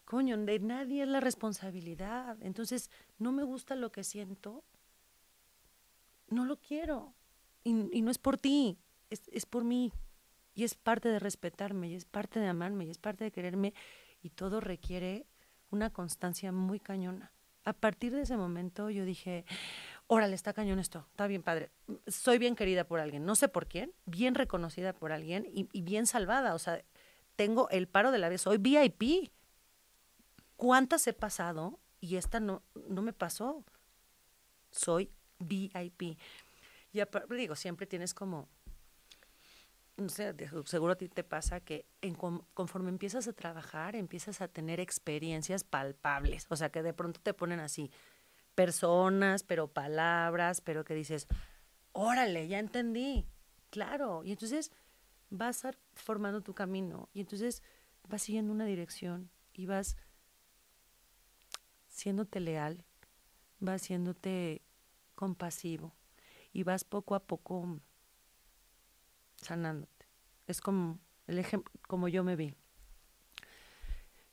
Coño, de nadie es la responsabilidad. Entonces, no me gusta lo que siento, no lo quiero. Y, y no es por ti, es, es por mí. Y es parte de respetarme, y es parte de amarme, y es parte de quererme, y todo requiere una constancia muy cañona. A partir de ese momento yo dije, órale, está cañón esto, está bien padre. Soy bien querida por alguien, no sé por quién, bien reconocida por alguien y, bien salvada. O sea, tengo el paro de la vida, soy VIP. ¿Cuántas he pasado? Y esta no, no me pasó. Soy VIP. Y digo, siempre tienes como no sé, seguro a ti te pasa que en, conforme empiezas a trabajar, empiezas a tener experiencias palpables, o sea, que de pronto te ponen así, personas, pero palabras, pero que dices, órale, ya entendí. Claro. Y entonces vas formando tu camino y entonces vas siguiendo una dirección y vas siéndote leal, vas siéndote compasivo y vas poco a poco sanándote. Es como el ejemplo, como yo me vi.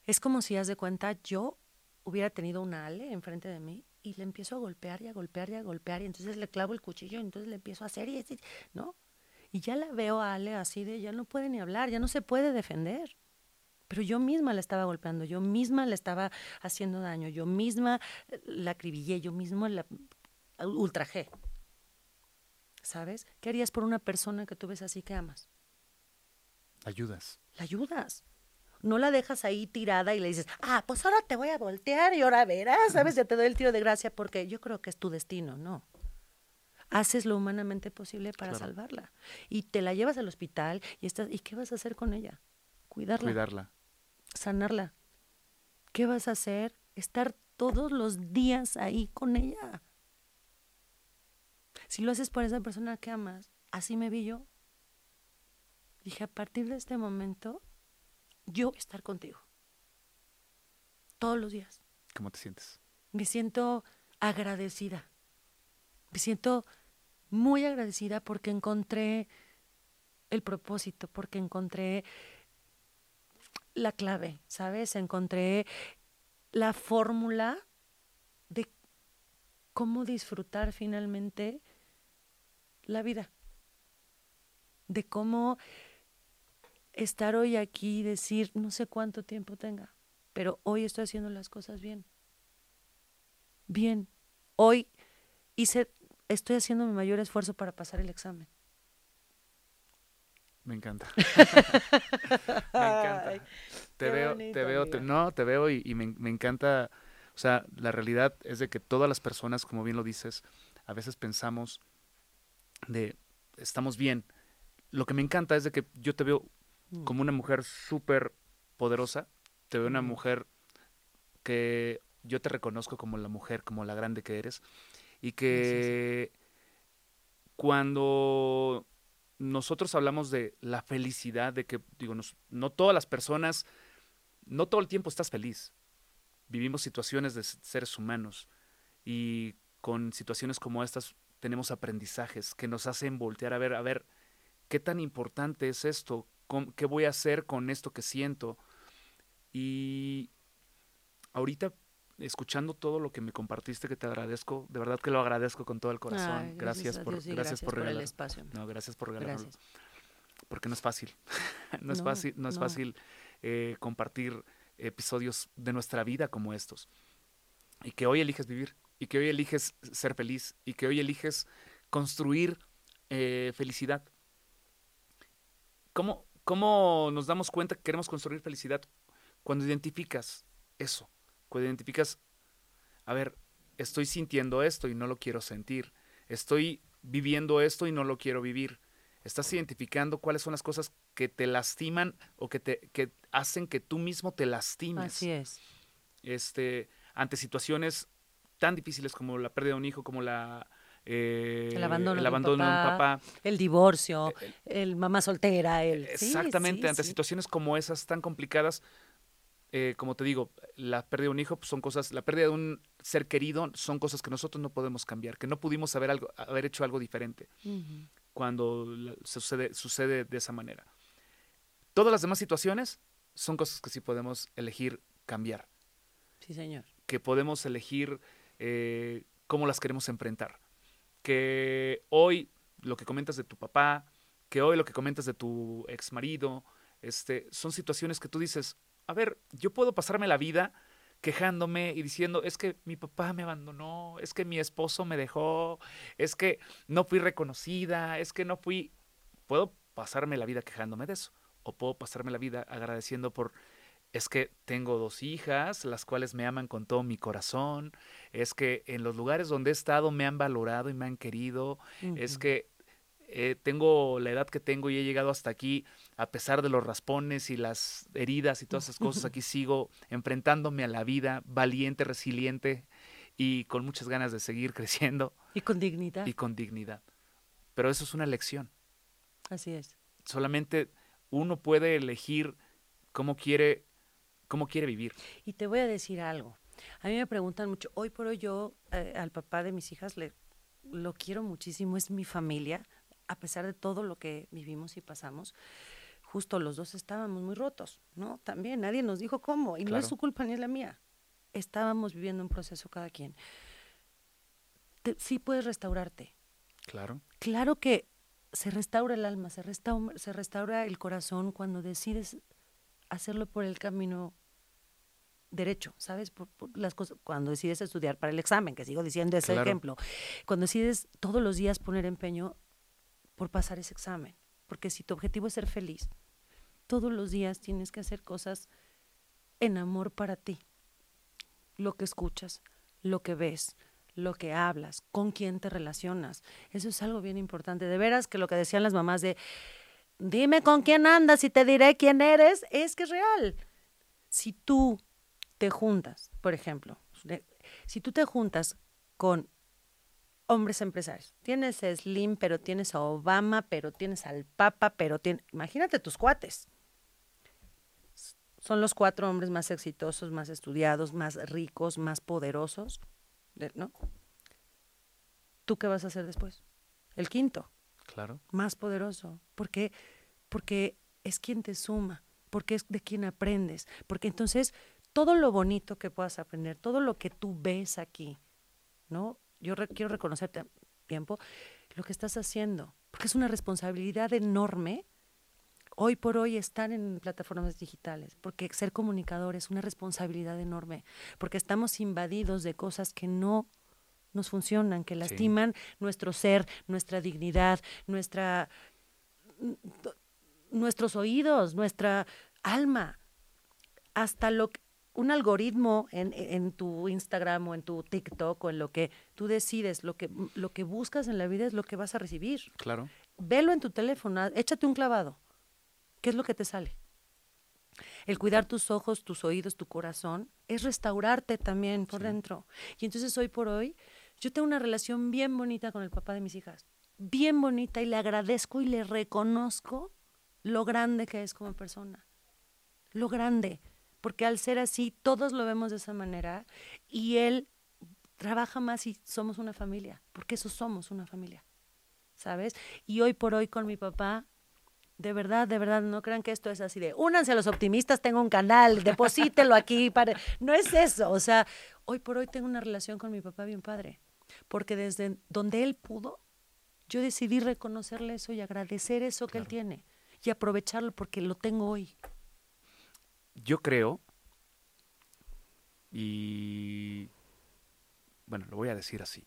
Es como si, haz de cuenta, yo hubiera tenido una Ale enfrente de mí y le empiezo a golpear y a golpear y a golpear y entonces le clavo el cuchillo y entonces le empiezo a hacer y ¿no? Y ya la veo a Ale así de, ya no puede ni hablar, ya no se puede defender. Pero yo misma la estaba golpeando, yo misma le estaba haciendo daño, yo misma la acribillé, yo misma la ultrajé. ¿Sabes? ¿Qué harías por una persona que tú ves así que amas? Ayudas. La ayudas. No la dejas ahí tirada y le dices, ah, pues ahora te voy a voltear y ahora verás, ¿sabes? Ya te doy el tiro de gracia porque yo creo que es tu destino, no. Haces lo humanamente posible para Claro. salvarla. Y te la llevas al hospital y estás, ¿y qué vas a hacer con ella? Cuidarla, Cuidarla. sanarla. ¿Qué vas a hacer? Estar todos los días ahí con ella. Si lo haces por esa persona que amas, así me vi yo. Dije, a partir de este momento, yo voy a estar contigo. Todos los días. ¿Cómo te sientes? Me siento agradecida. Me siento muy agradecida porque encontré el propósito, porque encontré la clave, ¿sabes? Encontré la fórmula de cómo disfrutar finalmente la vida. De cómo estar hoy aquí y decir, no sé cuánto tiempo tenga, pero hoy estoy haciendo las cosas bien. Bien. Hoy hice, estoy haciendo mi mayor esfuerzo para pasar el examen. Me encanta. me encanta. Ay, te veo, bonito, te veo, te- amiga. no, te veo y, y me, me encanta. O sea, la realidad es de que todas las personas, como bien lo dices, a veces pensamos de estamos bien. Lo que me encanta es de que yo te veo Mm. como una mujer súper poderosa. Te veo una Mm. mujer que yo te reconozco como la mujer, como la grande que eres. Y que cuando nosotros hablamos de la felicidad, de que, digo, nos- no todas las personas, no todo el tiempo estás feliz. Vivimos situaciones de seres humanos y con situaciones como estas tenemos aprendizajes que nos hacen voltear a ver, a ver, ¿qué tan importante es esto? ¿Cómo- ¿Qué voy a hacer con esto que siento? Y ahorita, escuchando todo lo que me compartiste, que te agradezco, de verdad que lo agradezco con todo el corazón. Ay, gracias, por, y gracias, por el regalar. espacio. No, gracias por regalarlo. Gracias. Porque no es fácil. no es No, fácil, no es no. fácil eh, compartir episodios de nuestra vida como estos. Y que hoy eliges vivir, y que hoy eliges ser feliz, y que hoy eliges construir eh, felicidad. ¿Cómo, ¿Cómo nos damos cuenta que queremos construir felicidad? Cuando identificas eso, cuando identificas, a ver, estoy sintiendo esto y no lo quiero sentir, estoy viviendo esto y no lo quiero vivir. Estás identificando cuáles son las cosas que te lastiman o que te que hacen que tú mismo te lastimes Así es. este, ante situaciones tan difíciles como la pérdida de un hijo, como la, eh, El abandono el de un abandono de un papá. El divorcio, Eh, el mamá soltera, el... Exactamente, sí, ante sí. situaciones como esas tan complicadas, eh, como te digo, la pérdida de un hijo pues, son cosas, la pérdida de un ser querido son cosas que nosotros no podemos cambiar, que no pudimos haber, algo, haber hecho algo diferente cuando sucede, sucede de esa manera. Todas las demás situaciones son cosas que sí podemos elegir cambiar. Sí, señor. que podemos elegir eh, cómo las queremos enfrentar. Que hoy lo que comentas de tu papá, que hoy lo que comentas de tu ex marido, este, son situaciones que tú dices, a ver, yo puedo pasarme la vida quejándome y diciendo, es que mi papá me abandonó, es que mi esposo me dejó, es que no fui reconocida, es que no fui... Puedo pasarme la vida quejándome de eso, o puedo pasarme la vida agradeciendo por es que tengo dos hijas, las cuales me aman con todo mi corazón, es que en los lugares donde he estado me han valorado y me han querido, es que eh, tengo la edad que tengo y he llegado hasta aquí, a pesar de los raspones y las heridas y todas esas cosas, aquí sigo enfrentándome a la vida, valiente, resiliente y con muchas ganas de seguir creciendo Y con dignidad. y con dignidad. pero eso es una elección. Así es. Solamente uno puede elegir cómo quiere, cómo quiere vivir. Y te voy a decir algo. A mí me preguntan mucho, hoy por hoy yo eh, al papá de mis hijas le, lo quiero muchísimo, es mi familia, a pesar de todo lo que vivimos y pasamos. Justo los dos estábamos muy rotos, ¿no? También nadie nos dijo cómo, y no es su culpa ni es la mía. Estábamos viviendo un proceso cada quien. Te- sí puedes restaurarte, Claro. Claro que se restaura el alma, se restaura, se restaura el corazón cuando decides hacerlo por el camino derecho, ¿sabes? Por, por las cosas, cuando decides estudiar para el examen, que sigo diciendo ese Claro. ejemplo, cuando decides todos los días poner empeño por pasar ese examen, porque si tu objetivo es ser feliz, todos los días tienes que hacer cosas en amor para ti, lo que escuchas, lo que ves, lo que hablas, con quién te relacionas. Eso es algo bien importante. De veras que lo que decían las mamás de, dime con quién andas y te diré quién eres, es que es real. Si tú te juntas, por ejemplo, si tú te juntas con hombres empresarios, tienes a Slim, pero tienes a Obama, pero tienes al Papa, pero tienes, imagínate tus cuates. Son los cuatro hombres más exitosos, más estudiados, más ricos, más poderosos, de- ¿no? ¿Tú qué vas a hacer después? El quinto, Claro. más poderoso. ¿Por qué? Porque es quien te suma, porque es de quien aprendes, porque entonces todo lo bonito que puedas aprender, todo lo que tú ves aquí, ¿no? Yo re- quiero reconocerte tiempo lo que estás haciendo, porque es una responsabilidad enorme hoy por hoy estar en plataformas digitales, porque ser comunicador es una responsabilidad enorme, porque estamos invadidos de cosas que no nos funcionan, que lastiman nuestro ser, nuestra dignidad, nuestra nuestros oídos, nuestra alma, hasta lo que- un algoritmo en, en tu Instagram o en tu TikTok o en lo que tú decides, lo que, lo que buscas en la vida es lo que vas a recibir. Claro. Velo en tu teléfono, échate un clavado. ¿Qué es lo que te sale? El cuidar tus ojos, tus oídos, tu corazón, es restaurarte también por Sí. dentro. Y entonces hoy por hoy, yo tengo una relación bien bonita con el papá de mis hijas. Bien bonita y le agradezco y le reconozco lo grande que es como persona. Lo grande. Porque al ser así, todos lo vemos de esa manera y él trabaja más y somos una familia. Porque eso somos una familia. ¿Sabes? Y hoy por hoy con mi papá, de verdad, de verdad, no crean que esto es así de, únanse a los optimistas, tengo un canal, deposítelo aquí. Para... No es eso, o sea, hoy por hoy tengo una relación con mi papá bien padre, porque desde donde él pudo, yo decidí reconocerle eso y agradecer eso que él tiene y aprovecharlo porque lo tengo hoy. Yo creo, y bueno, lo voy a decir así.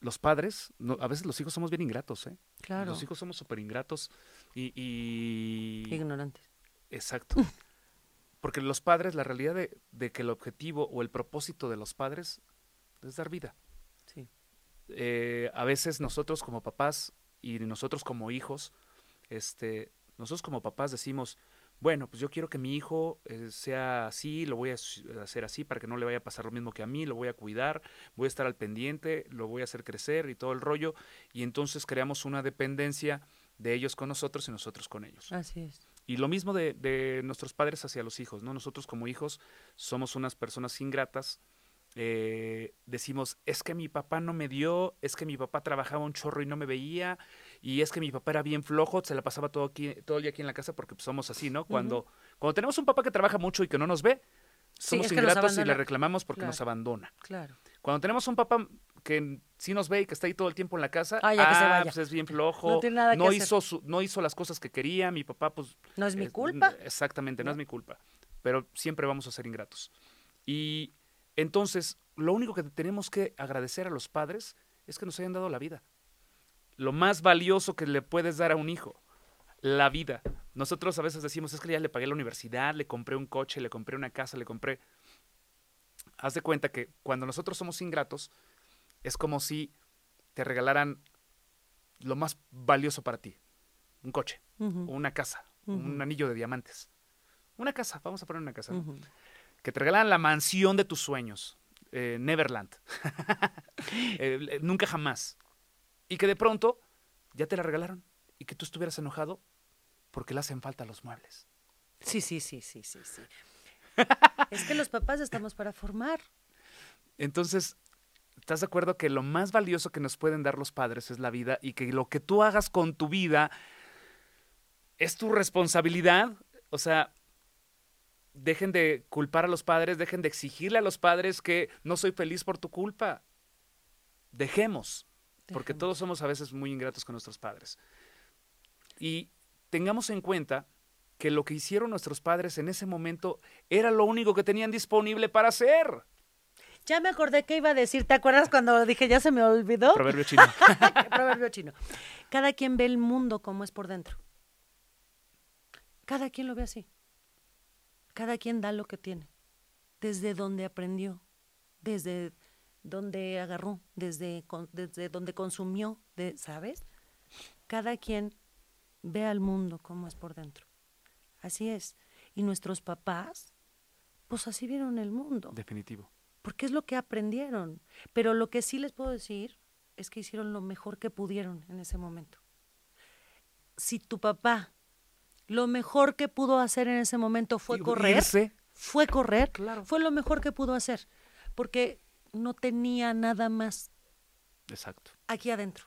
Los padres, no- a veces los hijos somos bien ingratos, ¿eh? Claro. Los hijos somos súper ingratos y, y- Ignorantes. Exacto. Porque los padres, la realidad de, de que el objetivo o el propósito de los padres es dar vida. Sí. Eh, a veces nosotros como papás y nosotros como hijos, este, nosotros como papás decimos, bueno, pues yo quiero que mi hijo eh, sea así, lo voy a s- hacer así para que no le vaya a pasar lo mismo que a mí, lo voy a cuidar, voy a estar al pendiente, lo voy a hacer crecer y todo el rollo, y entonces creamos una dependencia de ellos con nosotros y nosotros con ellos. Así es. Y lo mismo de, de nuestros padres hacia los hijos, ¿no? Nosotros como hijos somos unas personas ingratas. eh, decimos, es que mi papá no me dio, es que mi papá trabajaba un chorro y no me veía, y es que mi papá era bien flojo, se la pasaba todo, aquí, todo el día aquí en la casa porque pues, somos así, ¿no? Cuando, cuando tenemos un papá que trabaja mucho y que no nos ve, somos ingratos y le reclamamos porque Claro. nos abandona. Claro. Cuando tenemos un papá que sí nos ve y que está ahí todo el tiempo en la casa, Ah, ya que se vaya. pues es bien flojo, No tiene nada que no hacer. hizo su- no hizo las cosas que quería, mi papá pues No es mi es- culpa. Exactamente, no ¿No? es mi culpa. Pero siempre vamos a ser ingratos. Y entonces, lo único que tenemos que agradecer a los padres es que nos hayan dado la vida. Lo más valioso que le puedes dar a un hijo, la vida. Nosotros a veces decimos, es que ya le pagué la universidad, le compré un coche, le compré una casa, le compré... Haz de cuenta que cuando nosotros somos ingratos, es como si te regalaran lo más valioso para ti, un coche una casa, un anillo de diamantes. Una casa, vamos a poner una casa. Que te regalan la mansión de tus sueños, eh, Neverland. Eh, eh, nunca jamás. Y que de pronto ya te la regalaron y que tú estuvieras enojado porque le hacen falta los muebles. Sí, sí, sí, sí, sí, sí. es que los papás estamos para formar. Entonces, ¿estás de acuerdo que lo más valioso que nos pueden dar los padres es la vida y que lo que tú hagas con tu vida es tu responsabilidad? O sea, dejen de culpar a los padres, dejen de exigirle a los padres que no soy feliz por tu culpa. Dejemos, porque todos somos a veces muy ingratos con nuestros padres. Y tengamos en cuenta que lo que hicieron nuestros padres en ese momento era lo único que tenían disponible para hacer. Ya me acordé que iba a decir. ¿Te acuerdas cuando dije ya se me olvidó? Proverbio chino. Proverbio chino. Cada quien ve el mundo como es por dentro. Cada quien lo ve así. Cada quien da lo que tiene. Desde donde aprendió, desde donde agarró, desde, con- desde donde consumió, de, ¿sabes? Cada quien ve al mundo como es por dentro. Así es. Y nuestros papás, pues así vieron el mundo Definitivo. porque es lo que aprendieron. Pero lo que sí les puedo decir es que hicieron lo mejor que pudieron en ese momento. Si tu papá lo mejor que pudo hacer en ese momento fue correr, irse. fue correr, Claro. fue lo mejor que pudo hacer, porque no tenía nada más Exacto. aquí adentro.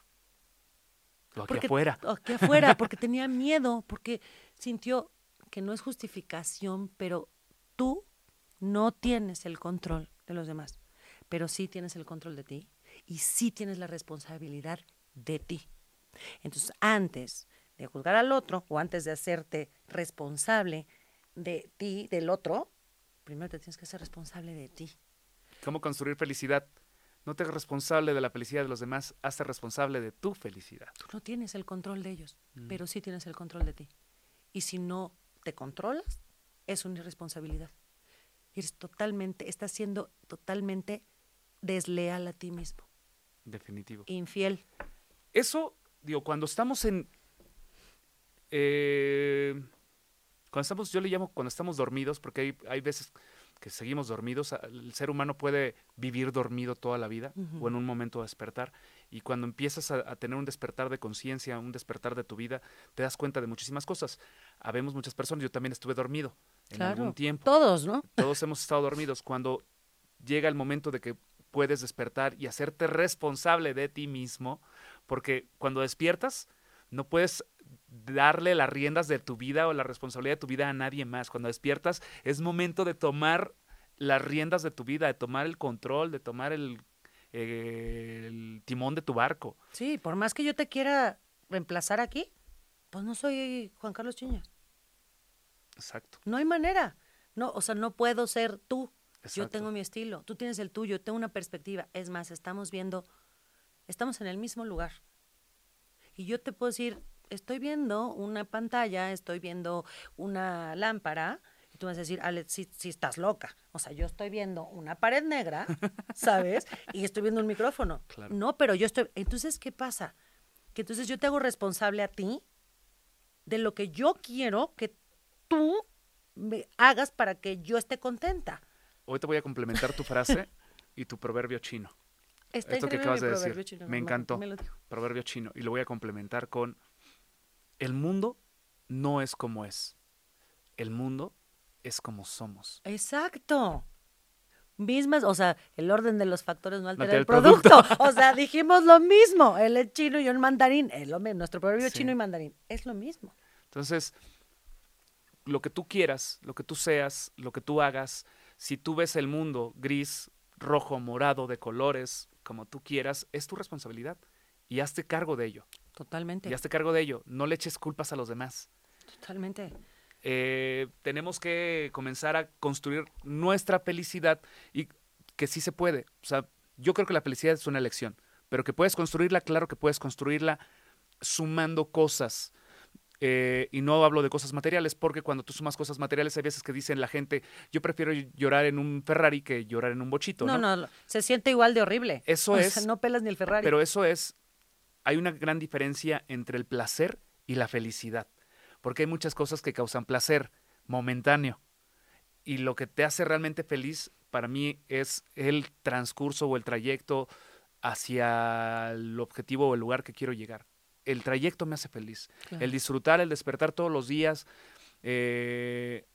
Lo aquí Porque- afuera. Aquí afuera, porque tenía miedo, porque sintió que no es justificación, pero tú no tienes el control de los demás, pero sí tienes el control de ti y sí tienes la responsabilidad de ti. Entonces, antes de juzgar al otro o antes de hacerte responsable de ti, del otro, primero te tienes que ser responsable de ti. ¿Cómo construir felicidad? No te hagas responsable de la felicidad de los demás, hazte responsable de tu felicidad. Tú no tienes el control de ellos, Mm. pero sí tienes el control de ti. Y si no te controlas, es una irresponsabilidad. Eres totalmente, estás siendo totalmente desleal a ti mismo, Definitivo. infiel. Eso, digo, cuando estamos en... eh, cuando estamos, yo le llamo cuando estamos dormidos, porque hay, hay veces que seguimos dormidos. El ser humano puede vivir dormido toda la vida o en un momento despertar. Y cuando empiezas a, a tener un despertar de conciencia, un despertar de tu vida, te das cuenta de muchísimas cosas. Habemos muchas personas, yo también estuve dormido en Claro. algún tiempo. Todos, ¿no? Todos hemos estado dormidos. Cuando llega el momento de que puedes despertar y hacerte responsable de ti mismo, porque cuando despiertas no puedes darle las riendas de tu vida o la responsabilidad de tu vida a nadie más. Cuando despiertas es momento de tomar las riendas de tu vida, de tomar el control, de tomar el, eh, el timón de tu barco. Sí, por más que yo te quiera reemplazar aquí, pues no soy Juan Carlos Chiña. Exacto. No hay manera. No, o sea, no puedo ser tú. Yo tengo mi estilo, tú tienes el tuyo, tengo una perspectiva. Es más, estamos viendo, estamos en el mismo lugar. Y yo te puedo decir, estoy viendo una pantalla, estoy viendo una lámpara, y tú vas a decir, Ale, sí, sí estás loca. O sea, yo estoy viendo una pared negra, ¿sabes? Y estoy viendo un micrófono. Claro. No, pero yo estoy. Entonces, ¿qué pasa? Que entonces yo te hago responsable a ti de lo que yo quiero que tú me hagas para que yo esté contenta. Hoy te voy a complementar tu frase y tu proverbio chino. Está Esto que acabas de decir. chino, Me encantó. me lo dijo. proverbio chino y lo voy a complementar con el mundo no es como es. El mundo es como somos. Exacto. Mismas, o sea, el orden de los factores no altera altera el el producto. producto. O sea, dijimos lo mismo. Él es chino y yo en mandarín. Es lo mismo. Nuestro proverbio Sí. chino y mandarín es lo mismo. Entonces, lo que tú quieras, lo que tú seas, lo que tú hagas, si tú ves el mundo gris, rojo, morado, de colores, como tú quieras, es tu responsabilidad. Y hazte cargo de ello. Totalmente. Y hazte cargo de ello. No le eches culpas a los demás. Totalmente. eh, tenemos que comenzar a construir nuestra felicidad y que sí se puede. O sea, yo creo que la felicidad es una elección, pero que puedes construirla, claro que puedes construirla sumando cosas. Eh, y no hablo de cosas materiales, porque cuando tú sumas cosas materiales, hay veces que dicen la gente, yo prefiero llorar en un Ferrari que llorar en un bochito. No, ¿no? no, se siente igual de horrible. Eso O es. sea, no pelas ni el Ferrari. Pero eso es, hay una gran diferencia entre el placer y la felicidad, porque hay muchas cosas que causan placer momentáneo y lo que te hace realmente feliz para mí es el transcurso o el trayecto hacia el objetivo o el lugar que quiero llegar. el trayecto me hace feliz. Claro. El disfrutar, el despertar todos los días, eh,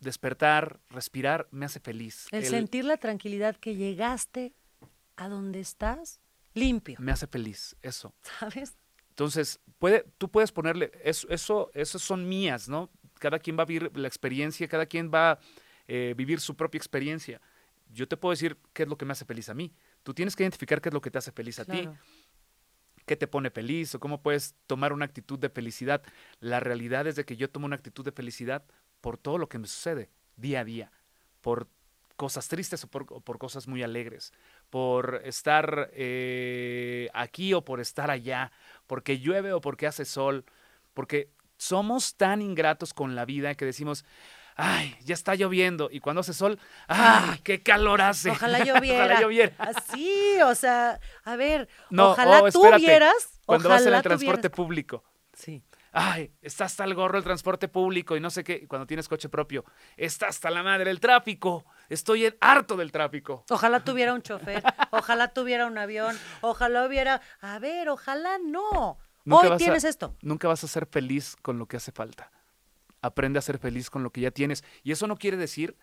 despertar, respirar, me hace feliz. El, El- sentir la tranquilidad que llegaste a donde estás limpio, me hace feliz, eso. ¿sabes? Entonces, puede, tú puedes ponerle, eso, eso, eso son mías, ¿no? Cada quien va a vivir la experiencia, cada quien va a eh, vivir su propia experiencia. Yo te puedo decir qué es lo que me hace feliz a mí. Tú tienes que identificar qué es lo que te hace feliz a ti, qué te pone feliz o cómo puedes tomar una actitud de felicidad. La realidad es de que yo tomo una actitud de felicidad por todo lo que me sucede día a día, por cosas tristes o por, o por cosas muy alegres, por estar eh, aquí o por estar allá, porque llueve o porque hace sol, porque somos tan ingratos con la vida que decimos, ay, ya está lloviendo, y cuando hace sol, ay, qué calor hace. Ojalá lloviera. Ojalá lloviera. Así, o sea, a ver, No, ojalá oh, tú vieras. Cuando vas en ojalá el transporte vieras. público. Sí. Ay, está hasta el gorro el transporte público y no sé qué. Cuando tienes coche propio, está hasta la madre el tráfico. Estoy en- harto del tráfico. Ojalá tuviera un chofer, ojalá tuviera un avión, ojalá hubiera. A ver, ojalá no. Nunca Hoy a- tienes esto. Nunca vas a ser feliz con lo que hace falta. Aprende a ser feliz con lo que ya tienes. Y eso no quiere decir,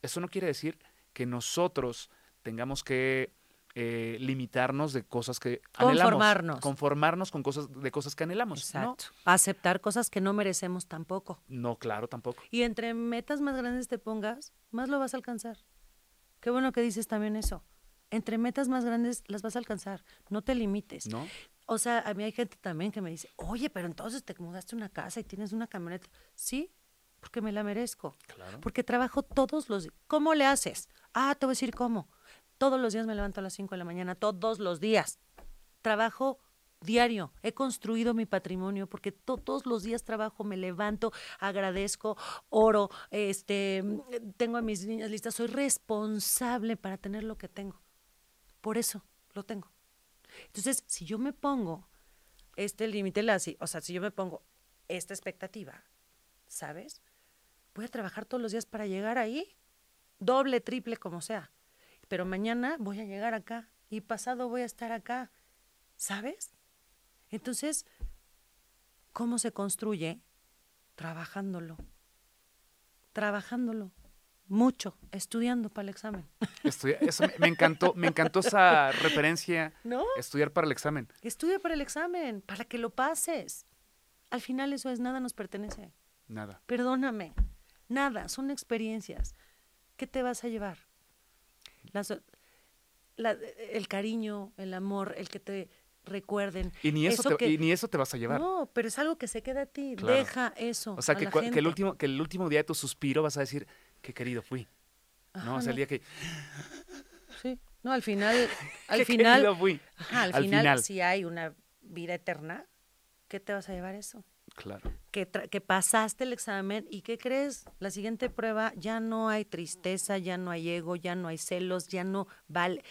eso no quiere decir que nosotros tengamos que eh, limitarnos de cosas que anhelamos. Conformarnos. Conformarnos con cosas de cosas que anhelamos. Exacto. Aceptar cosas que no merecemos tampoco. No, claro, tampoco. Y entre metas más grandes te pongas, más lo vas a alcanzar. Qué bueno que dices también eso. Entre metas más grandes las vas a alcanzar. No te limites. ¿No? O sea, a mí hay gente también que me dice, oye, pero entonces te mudaste una casa y tienes una camioneta. Sí, porque me la merezco. Claro. Porque trabajo todos los días. ¿Cómo le haces? Ah, te voy a decir cómo. Todos los días me levanto a las 5 de la mañana, todos los días. Trabajo diario. He construido mi patrimonio porque to- todos los días trabajo, me levanto, agradezco, oro, este, tengo a mis niñas listas. Soy responsable para tener lo que tengo. Por eso lo tengo. Entonces, si yo me pongo este límite, o sea, si yo me pongo esta expectativa, ¿sabes? Voy a trabajar todos los días para llegar ahí, doble, triple, como sea. Pero mañana voy a llegar acá y pasado voy a estar acá, ¿sabes? Entonces, ¿cómo se construye? Trabajándolo. Trabajándolo. Mucho, estudiando para el examen. Estudia- eso me, me encantó, me encantó esa referencia. ¿No? Estudiar para el examen. Estudia para el examen, para que lo pases. Al final eso es, nada nos pertenece. Nada. Perdóname, nada, son experiencias. ¿Qué te vas a llevar? Las- la- el cariño, el amor, el que te recuerden. Y ni eso, te, que- y ni eso te vas a llevar. No, pero es algo que se queda a ti. Claro. Deja eso. o sea, a que, la cua- que el gente. último, que el último día de tu suspiro vas a decir, qué querido fui. Ajá, ¿No? O sea, el día que, Sí. No, al final, al qué final, querido fui. ajá, al, al final, final. si hay una vida eterna, ¿qué te vas a llevar eso? Claro. que, que pasaste el examen y ¿qué crees? La siguiente prueba ya no hay tristeza, ya no hay ego, ya no hay celos, ya no vale.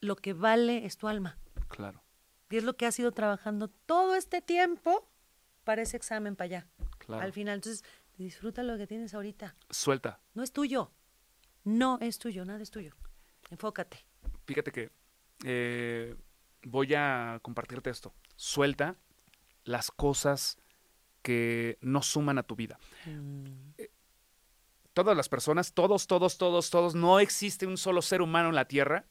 Lo que vale es tu alma. Claro. Y es lo que has ido trabajando todo este tiempo para ese examen para allá. Claro. Al final, entonces, disfruta lo que tienes ahorita. Suelta. No es tuyo. No es tuyo, nada es tuyo. Enfócate. Fíjate que eh, voy a compartirte esto. Suelta las cosas que no suman a tu vida. Eh, Todas las personas, todos, todos, todos, todos, no existe un solo ser humano en la Tierra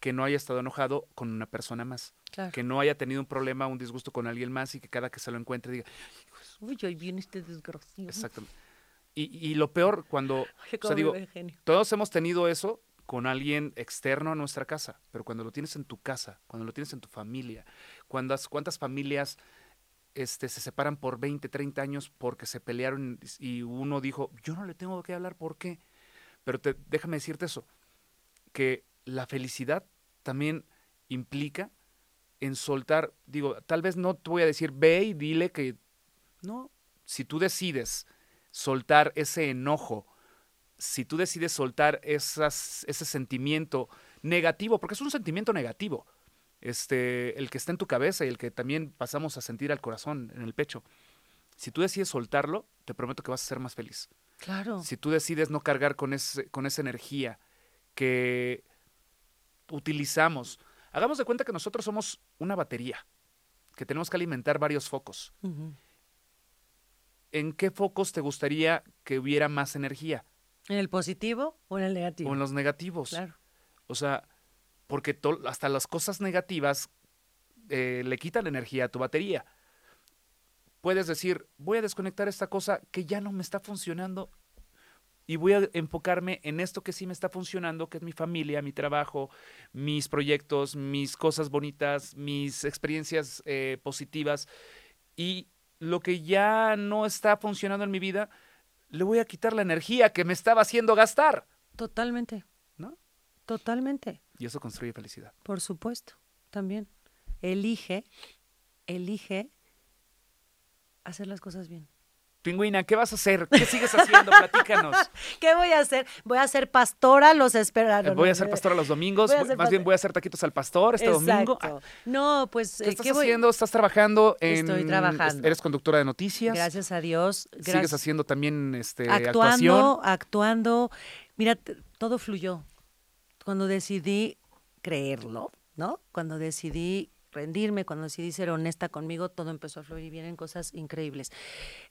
que no haya estado enojado con una persona más, Claro. que no haya tenido un problema, un disgusto con alguien más y que cada que se lo encuentre diga, Uy, hoy viene este desgraciado. exactamente. Y, y lo peor cuando, Ay, o sea, digo, todos hemos tenido eso con alguien externo a nuestra casa, pero cuando lo tienes en tu casa, cuando lo tienes en tu familia, cuando, cuántas familias este, se separan por 20, 30 años porque se pelearon y uno dijo, yo no le tengo que hablar, ¿por qué? Pero te, déjame decirte eso, que la felicidad también implica en soltar, digo, tal vez no te voy a decir, ve y dile que, no, si tú decides soltar ese enojo, si tú decides soltar esas, ese sentimiento negativo, porque es un sentimiento negativo, este, el que está en tu cabeza y el que también pasamos a sentir al corazón, en el pecho, si tú decides soltarlo, te prometo que vas a ser más feliz. Claro. Si tú decides no cargar con, ese, con esa energía que utilizamos, hagamos de cuenta que nosotros somos una batería. que tenemos que alimentar varios focos. ¿En qué focos te gustaría que hubiera más energía? ¿En el positivo o en el negativo? O en los negativos. Claro. O sea, porque hasta las cosas negativas eh, le quitan energía a tu batería. Puedes decir, voy a desconectar esta cosa que ya no me está funcionando y voy a enfocarme en esto que sí me está funcionando, que es mi familia, mi trabajo, mis proyectos, mis cosas bonitas, mis experiencias eh, positivas. Y lo que ya no está funcionando en mi vida, le voy a quitar la energía que me estaba haciendo gastar. Totalmente. ¿No? Totalmente. Y eso construye felicidad. Por supuesto. También. Elige, elige hacer las cosas bien. Pingüina, ¿qué vas a hacer? ¿Qué sigues haciendo? Platícanos. ¿Qué voy a hacer? Voy a ser pastora, los esperaron. Eh, voy a ser pastora los domingos, Voy más bien voy a hacer taquitos al pastor este domingo. Exacto. No, pues, ¿Qué eh, estás ¿qué voy? haciendo? ¿Estás trabajando en Estoy trabajando. Eres conductora de noticias. Gracias a Dios. Sigues haciendo también este actuando, actuación. actuando. Mira, todo fluyó. Cuando decidí creerlo, ¿no? Cuando decidí rendirme, cuando decidí ser honesta conmigo, todo empezó a fluir y vienen cosas increíbles.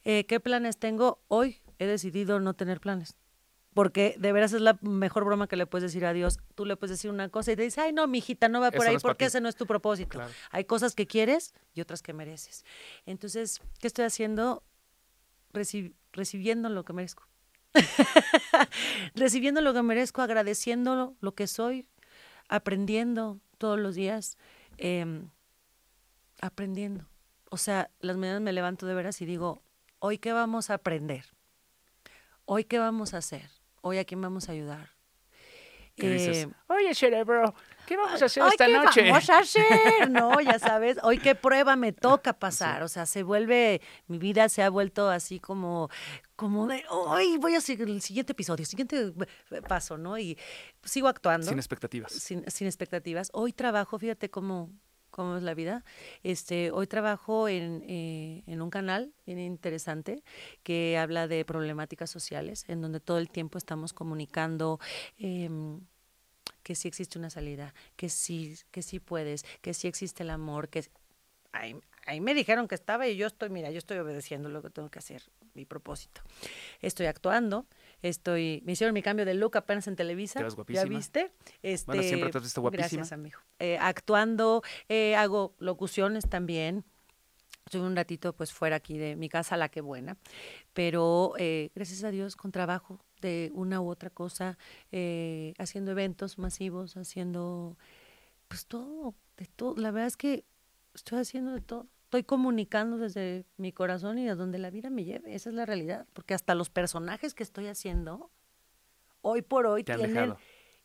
Eh, ¿Qué planes tengo? Hoy he decidido no tener planes. Porque de veras es la mejor broma que le puedes decir a Dios. Tú le puedes decir una cosa y te dice, ay, no, mijita, no va por Eso ahí no es pa' porque ti". ese no es tu propósito. Claro. Hay cosas que quieres y otras que mereces. Entonces, ¿qué estoy haciendo? Reci- recibiendo lo que merezco. recibiendo lo que merezco, agradeciendo lo que soy, aprendiendo todos los días, em, aprendiendo. O sea, las mañanas me levanto de veras y digo, hoy qué vamos a aprender, hoy qué vamos a hacer, hoy a quién vamos a ayudar. ¿Qué dices? Eh, Oye, cerebro, ¿qué vamos a hacer Ay, esta ¿qué noche? vamos a hacer? No, ya sabes, hoy qué prueba me toca pasar. O sea, se vuelve, mi vida se ha vuelto así como, como de, hoy voy a seguir el siguiente episodio, siguiente paso, ¿no? Y sigo actuando Sin expectativas. sin, sin expectativas. Hoy trabajo, fíjate cómo, cómo es la vida. Este, hoy trabajo en, eh, en un canal bien interesante que habla de problemáticas sociales, en donde todo el tiempo estamos comunicando em, que sí existe una salida, que sí, que sí puedes, que sí existe el amor, que ahí, ahí me dijeron que estaba y yo estoy, mira, yo estoy obedeciendo lo que tengo que hacer, mi propósito. Estoy actuando, estoy, me hicieron mi cambio de look apenas en Televisa. Te ¿Ya viste? Este, Bueno, siempre te has visto guapísima. Gracias, amigo. Eh, actuando, eh, hago locuciones también. Estuve un ratito pues fuera aquí de mi casa, la que buena, pero eh, gracias a Dios con trabajo de una u otra cosa, eh, haciendo eventos masivos, haciendo pues todo, de todo. La verdad es que estoy haciendo de todo. Estoy comunicando desde mi corazón y a donde la vida me lleve. Esa es la realidad. Porque hasta los personajes que estoy haciendo, hoy por hoy, Te tienen, dejado.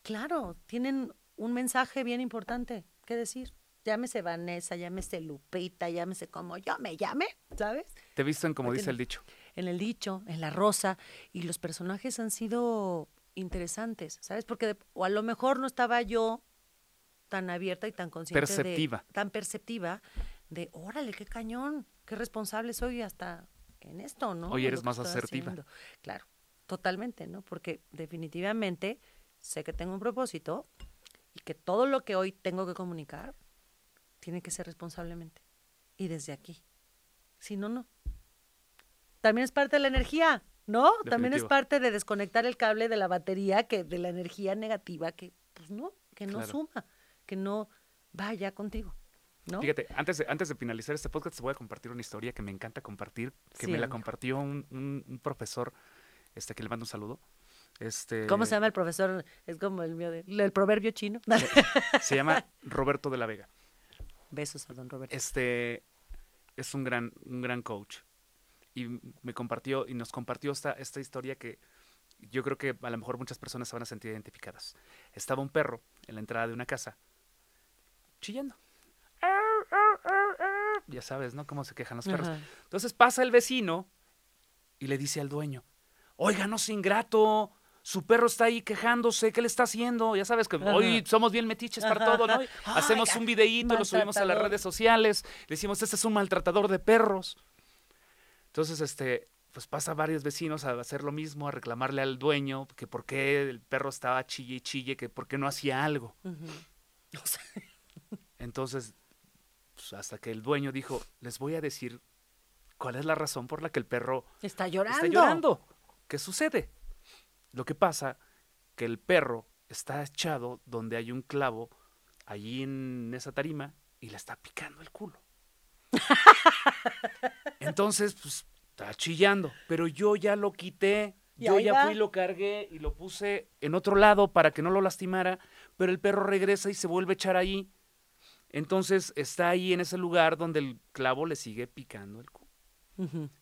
claro, tienen un mensaje bien importante que decir. Llámese Vanessa, llámese Lupita, llámese como yo me llame, ¿sabes? Te visten como Ahí dice el dicho. En el dicho, en la rosa, y los personajes han sido interesantes, ¿sabes? Porque de- o a lo mejor no estaba yo tan abierta y tan consciente Perceptiva. de tan perceptiva de, órale, qué cañón, qué responsable soy hasta en esto, ¿no? Hoy eres más asertiva. haciendo. Claro, totalmente, ¿no? Porque definitivamente sé que tengo un propósito y que todo lo que hoy tengo que comunicar tiene que ser responsablemente y desde aquí. Si no, no. También es parte de la energía, ¿no? También es parte de desconectar el cable de la batería, que de la energía negativa, que pues no, que no Claro. suma, que no vaya contigo, ¿no? Fíjate, antes de, antes de finalizar este podcast, te voy a compartir una historia que me encanta compartir, que Sí, me la compartió un, un- un profesor, este, que le mando un saludo. Este, ¿Cómo se llama el profesor? Es como el mío, de- el proverbio chino. Se llama Roberto de la Vega. Besos a don Roberto. Este es un gran, un gran coach. Y me compartió, y nos compartió esta, esta historia que yo creo que a lo mejor muchas personas se van a sentir identificadas. Estaba un perro en la entrada de una casa chillando. Ya sabes, ¿no? Cómo se quejan los perros. Ajá. Entonces pasa el vecino y le dice al dueño, oiga, no sea ingrato, su perro está ahí quejándose, ¿qué le está haciendo? Ya sabes que Ajá. hoy somos bien metiches para Ajá, todo, ¿no? Hacemos un videíto, lo subimos a las redes sociales, le decimos, este es un maltratador de perros. Entonces, este, pues pasa varios vecinos a hacer lo mismo, a reclamarle al dueño que por qué el perro estaba chille y chille, que por qué no hacía algo. Ujú. O sea, Entonces pues, hasta que el dueño dijo, les voy a decir cuál es la razón por la que el perro Está llorando. está llorando. ¿Qué sucede? Lo que pasa que el perro está echado donde hay un clavo allí en esa tarima y le está picando el culo. Entonces, pues, está chillando. Pero yo ya lo quité. Yo ya va. fui, lo cargué y lo puse en otro lado para que no lo lastimara. Pero el perro regresa y se vuelve a echar ahí. Entonces está ahí en ese lugar donde el clavo le sigue picando el culo.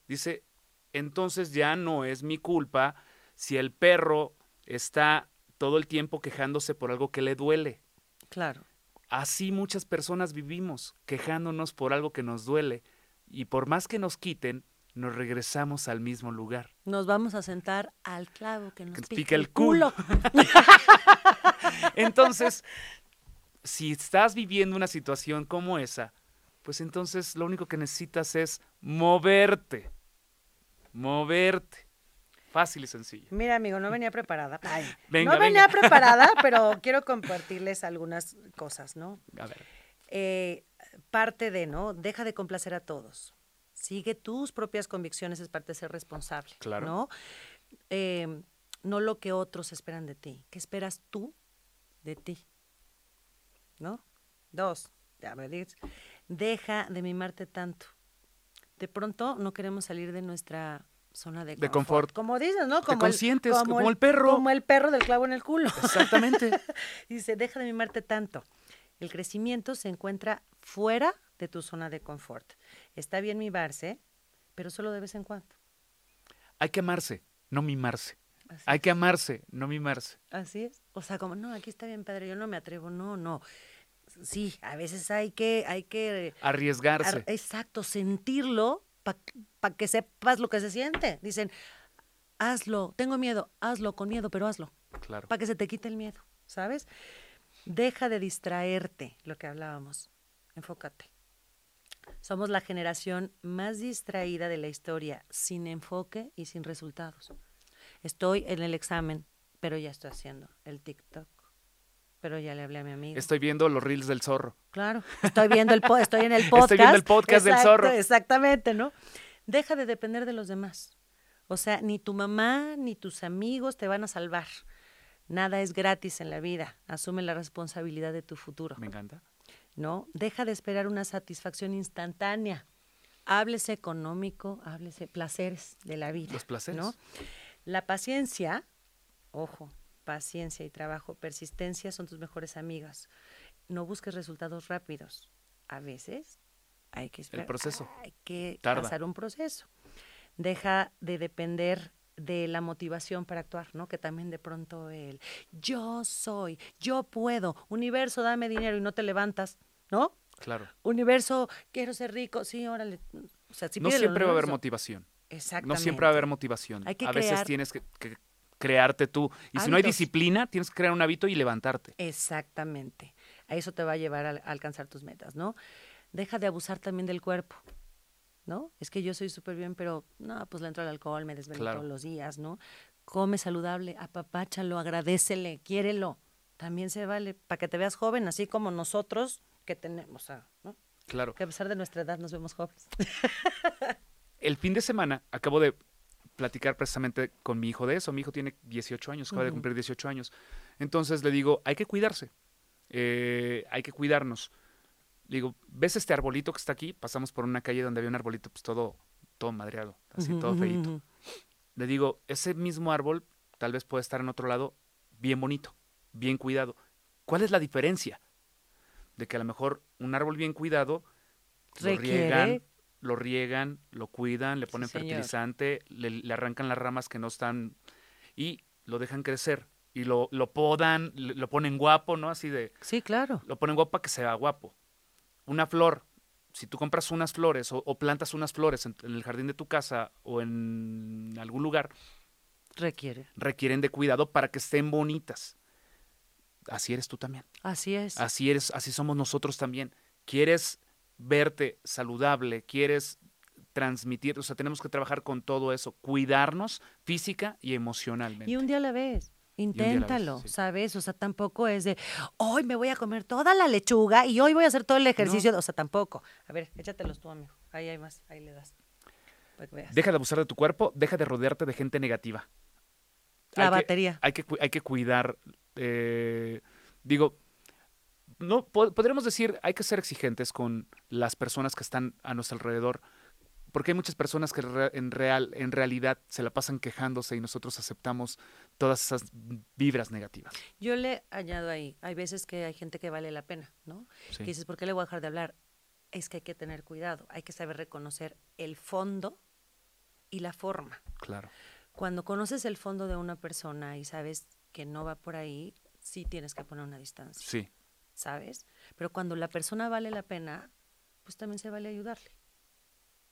Dice, entonces ya no es mi culpa si el perro está todo el tiempo quejándose por algo que le duele. Claro. Así muchas personas vivimos, quejándonos por algo que nos duele. Y por más que nos quiten, nos regresamos al mismo lugar. Nos vamos a sentar al clavo que nos Que nos pica, pica el el culo. culo. Entonces, si estás viviendo una situación como esa, pues entonces lo único que necesitas es moverte. Moverte. Fácil y sencillo. Mira, amigo, no venía preparada. Ay, Venga, no venía venga. preparada, pero quiero compartirles algunas cosas, ¿no? A ver. Eh, parte de, ¿no? Deja de complacer a todos. Sigue tus propias convicciones, es parte de ser responsable, Claro. ¿no? Eh, no lo que otros esperan de ti. ¿Qué esperas tú de ti? ¿No? Dos, ya me dices, deja de mimarte tanto. De pronto no queremos salir de nuestra zona de, De confort. Como dices, ¿no? Como consientes, como el perro. Como el perro del clavo en el culo. Exactamente. Dice, deja de mimarte tanto. El crecimiento se encuentra fuera de tu zona de confort. Está bien mimarse, pero solo de vez en cuando. Hay que amarse, no mimarse. Así, Hay que amarse, no mimarse. así es. O sea, como, no, aquí está bien, padre, yo no me atrevo. No, no. Sí, a veces hay que, hay que, Arriesgarse. ar- exacto, sentirlo para que sepas lo que se siente. Dicen, hazlo, tengo miedo, hazlo con miedo, pero hazlo. Claro. para que se te quite el miedo, ¿sabes? Deja de distraerte, lo que hablábamos. Enfócate. Somos la generación más distraída de la historia, sin enfoque y sin resultados. Estoy en el examen, pero ya estoy haciendo el TikTok. Pero ya le hablé a mi amigo. Estoy viendo los reels del zorro. Claro, estoy viendo el po- estoy en el podcast. Estoy viendo el podcast del zorro. Exactamente, ¿no? Deja de depender de los demás. O sea, ni tu mamá ni tus amigos te van a salvar. Nada es gratis en la vida. Asume la responsabilidad de tu futuro. Me encanta. ¿No? Deja de esperar una satisfacción instantánea. Háblese económico, háblese placeres de la vida. Los placeres. ¿no? La paciencia, ojo, paciencia y trabajo, persistencia son tus mejores amigas. No busques resultados rápidos. A veces hay que esperar. proceso. Hay que Tarda. pasar un proceso. Deja de depender de la motivación para actuar, ¿no? Que también de pronto el yo soy, yo puedo, universo, dame dinero y no te levantas, ¿no? Claro. Universo, quiero ser rico, sí, órale. O sea, sí no siempre va a haber motivación. Exactamente. No siempre va a haber motivación. Hay que a veces tienes que, que crearte tú. Y si no hay disciplina, tienes que crear un hábito y levantarte. Exactamente. A eso te va a llevar a, alcanzar tus metas, ¿no? Deja de abusar también del cuerpo, ¿no? Es que yo soy súper bien, pero no, pues le entro al alcohol, me desvelo Claro. todos los días, ¿no? Come saludable, apapáchalo, agradecele, quiérelo. También se vale para que te veas joven, así como nosotros que tenemos, o sea, ¿no? Claro. Que a pesar de nuestra edad nos vemos jóvenes. El fin de semana acabo de platicar precisamente con mi hijo de eso. Mi hijo tiene 18 años, acaba de cumplir 18 años. Entonces le digo, hay que cuidarse, eh, hay que cuidarnos. Le digo, ¿ves este arbolito que está aquí? Pasamos por una calle donde había un arbolito pues todo, todo madreado, así todo feito. Le digo, ese mismo árbol tal vez puede estar en otro lado bien bonito, bien cuidado. ¿Cuál es la diferencia? De que a lo mejor un árbol bien cuidado lo riegan, lo riegan, lo cuidan, le ponen fertilizante, le, le arrancan las ramas que no están y lo dejan crecer y lo, lo podan, le- lo ponen guapo, ¿no? Así de, Sí, claro. lo ponen guapo para que sea guapo. Una flor, si tú compras unas flores o, o plantas unas flores en, en el jardín de tu casa o en algún lugar, Requiere. requieren de cuidado para que estén bonitas. Así eres tú también. Así es. Así eres, así somos nosotros también. Quieres verte saludable, quieres transmitir, o sea, tenemos que trabajar con todo eso, cuidarnos física y emocionalmente. Y un día a la vez. Inténtalo, sí. ¿sabes? O sea, tampoco es de, hoy me voy a comer toda la lechuga y hoy voy a hacer todo el ejercicio. O sea, tampoco. A ver, échatelos tú, amigo. Ahí hay más, ahí le das. Deja de abusar de tu cuerpo, deja de rodearte de gente negativa. La Hay que- batería. hay, que, hay que cuidar, eh, digo, no po- podríamos decir, hay que ser exigentes con las personas que están a nuestro alrededor, porque hay muchas personas que re- en, real, en realidad se la pasan quejándose y nosotros aceptamos todas esas vibras negativas. Yo le añado ahí, hay veces que hay gente que vale la pena, ¿no? Sí. Que dices, ¿por qué le voy a dejar de hablar? Es que hay que tener cuidado, hay que saber reconocer el fondo y la forma. Claro. Cuando conoces el fondo de una persona y sabes que no va por ahí, sí tienes que poner una distancia, Sí, ¿sabes? Pero cuando la persona vale la pena, pues también se vale ayudarle.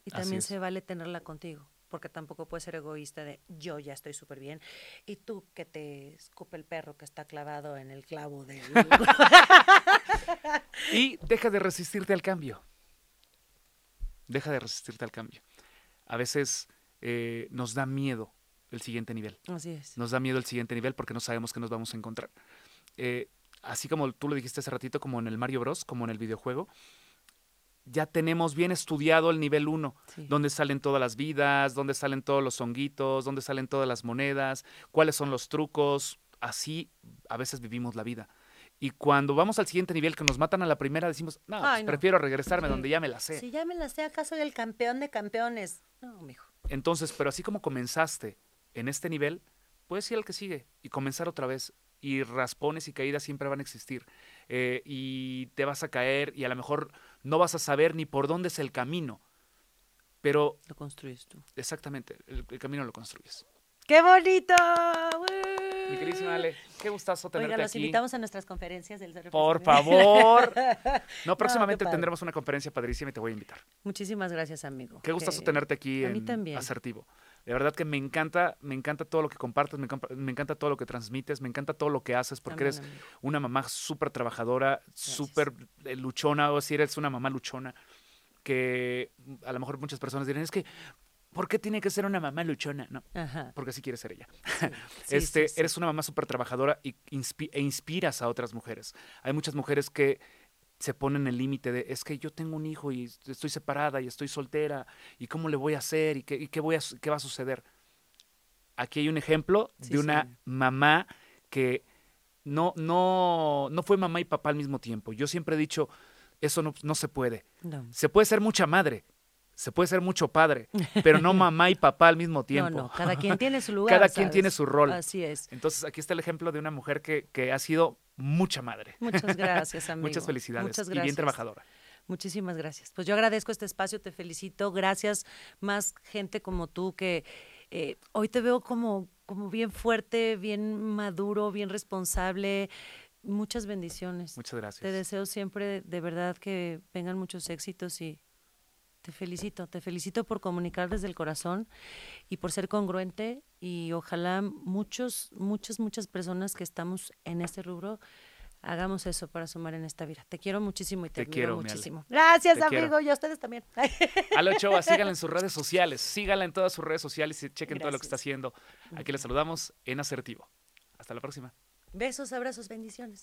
Y Así también es. se vale tenerla contigo, porque tampoco puedes ser egoísta de yo ya estoy súper bien y tú que te escupe el perro que está clavado en el clavo del... Y deja de resistirte al cambio. Deja de resistirte al cambio. A veces eh, nos da miedo el siguiente nivel. Así es. Nos da miedo el siguiente nivel porque no sabemos qué nos vamos a encontrar. Eh, así como tú lo dijiste hace ratito, como en el Mario Bros, como en el videojuego, ya tenemos bien estudiado el nivel 1, Sí. donde salen todas las vidas, donde salen todos los honguitos, donde salen todas las monedas, cuáles son los trucos. Así a veces vivimos la vida. Y cuando vamos al siguiente nivel que nos matan a la primera, decimos, no, pues no. prefiero regresarme Sí. donde ya me la sé. Si ya me la sé, ¿acaso el campeón de campeones? No, mijo. Entonces, pero así como comenzaste en este nivel, puedes ir al que sigue y comenzar otra vez. Y raspones y caídas siempre van a existir. Eh, y te vas a caer y a lo mejor no vas a saber ni por dónde es el camino. Pero Lo construyes tú. exactamente, el, el camino lo construyes. ¡Qué bonito! Mi queridísima Ale, qué gustazo tenerte Oiga, los aquí. invitamos a nuestras conferencias del Cerro Por favor. No, No, próximamente padre. tendremos una conferencia padrísima y te voy a invitar. Muchísimas gracias, amigo. Qué gustazo Que- tenerte aquí a mí en también. Asertivo. De verdad que me encanta, me encanta todo lo que compartes, me, encanta- me encanta todo lo que transmites, me encanta todo lo que haces, porque También, eres amigo. una mamá súper trabajadora, súper eh, luchona, o si eres una mamá luchona, que a lo mejor muchas personas dirán, es que, ¿por qué tiene que ser una mamá luchona? No, Ajá. porque así quiere ser ella. Sí, este, sí. Eres una mamá súper trabajadora y inspi- e inspiras a otras mujeres. Hay muchas mujeres que se ponen el límite de, es que yo tengo un hijo y estoy separada y estoy soltera, y cómo le voy a hacer y qué, y qué, voy a, qué va a suceder. Aquí hay un ejemplo Sí, de una sí. mamá que no, no, no fue mamá y papá al mismo tiempo. Yo siempre he dicho, eso no, no se puede. No. Se puede ser mucha madre, se puede ser mucho padre, pero no mamá y papá al mismo No, tiempo. no, cada quien tiene su lugar. Cada quien tiene su rol. Así es. Entonces, aquí está el ejemplo de una mujer que, que ha sido mucha madre. Muchas gracias, amigo. Muchas felicidades. Muchas Y bien gracias. trabajadora. Muchísimas gracias. Pues yo agradezco este espacio, te felicito. Gracias, más gente como tú que eh, hoy te veo como, como bien fuerte, bien maduro, bien responsable. Muchas bendiciones. Muchas gracias. Te deseo siempre, de verdad, que vengan muchos éxitos y te felicito. Te felicito por comunicar desde el corazón y por ser congruente y ojalá muchos, muchas, muchas personas que estamos en este rubro hagamos eso para sumar en esta vida. Te quiero muchísimo y te, Te admiro quiero, muchísimo. Gracias, Te quiero. amigo, y a ustedes también. Ale Ochoa, síganla en sus redes sociales. Síganla en todas sus redes sociales y chequen todo lo que está Gracias. haciendo. Aquí les saludamos en Asertivo. Hasta la próxima. Besos, abrazos, bendiciones.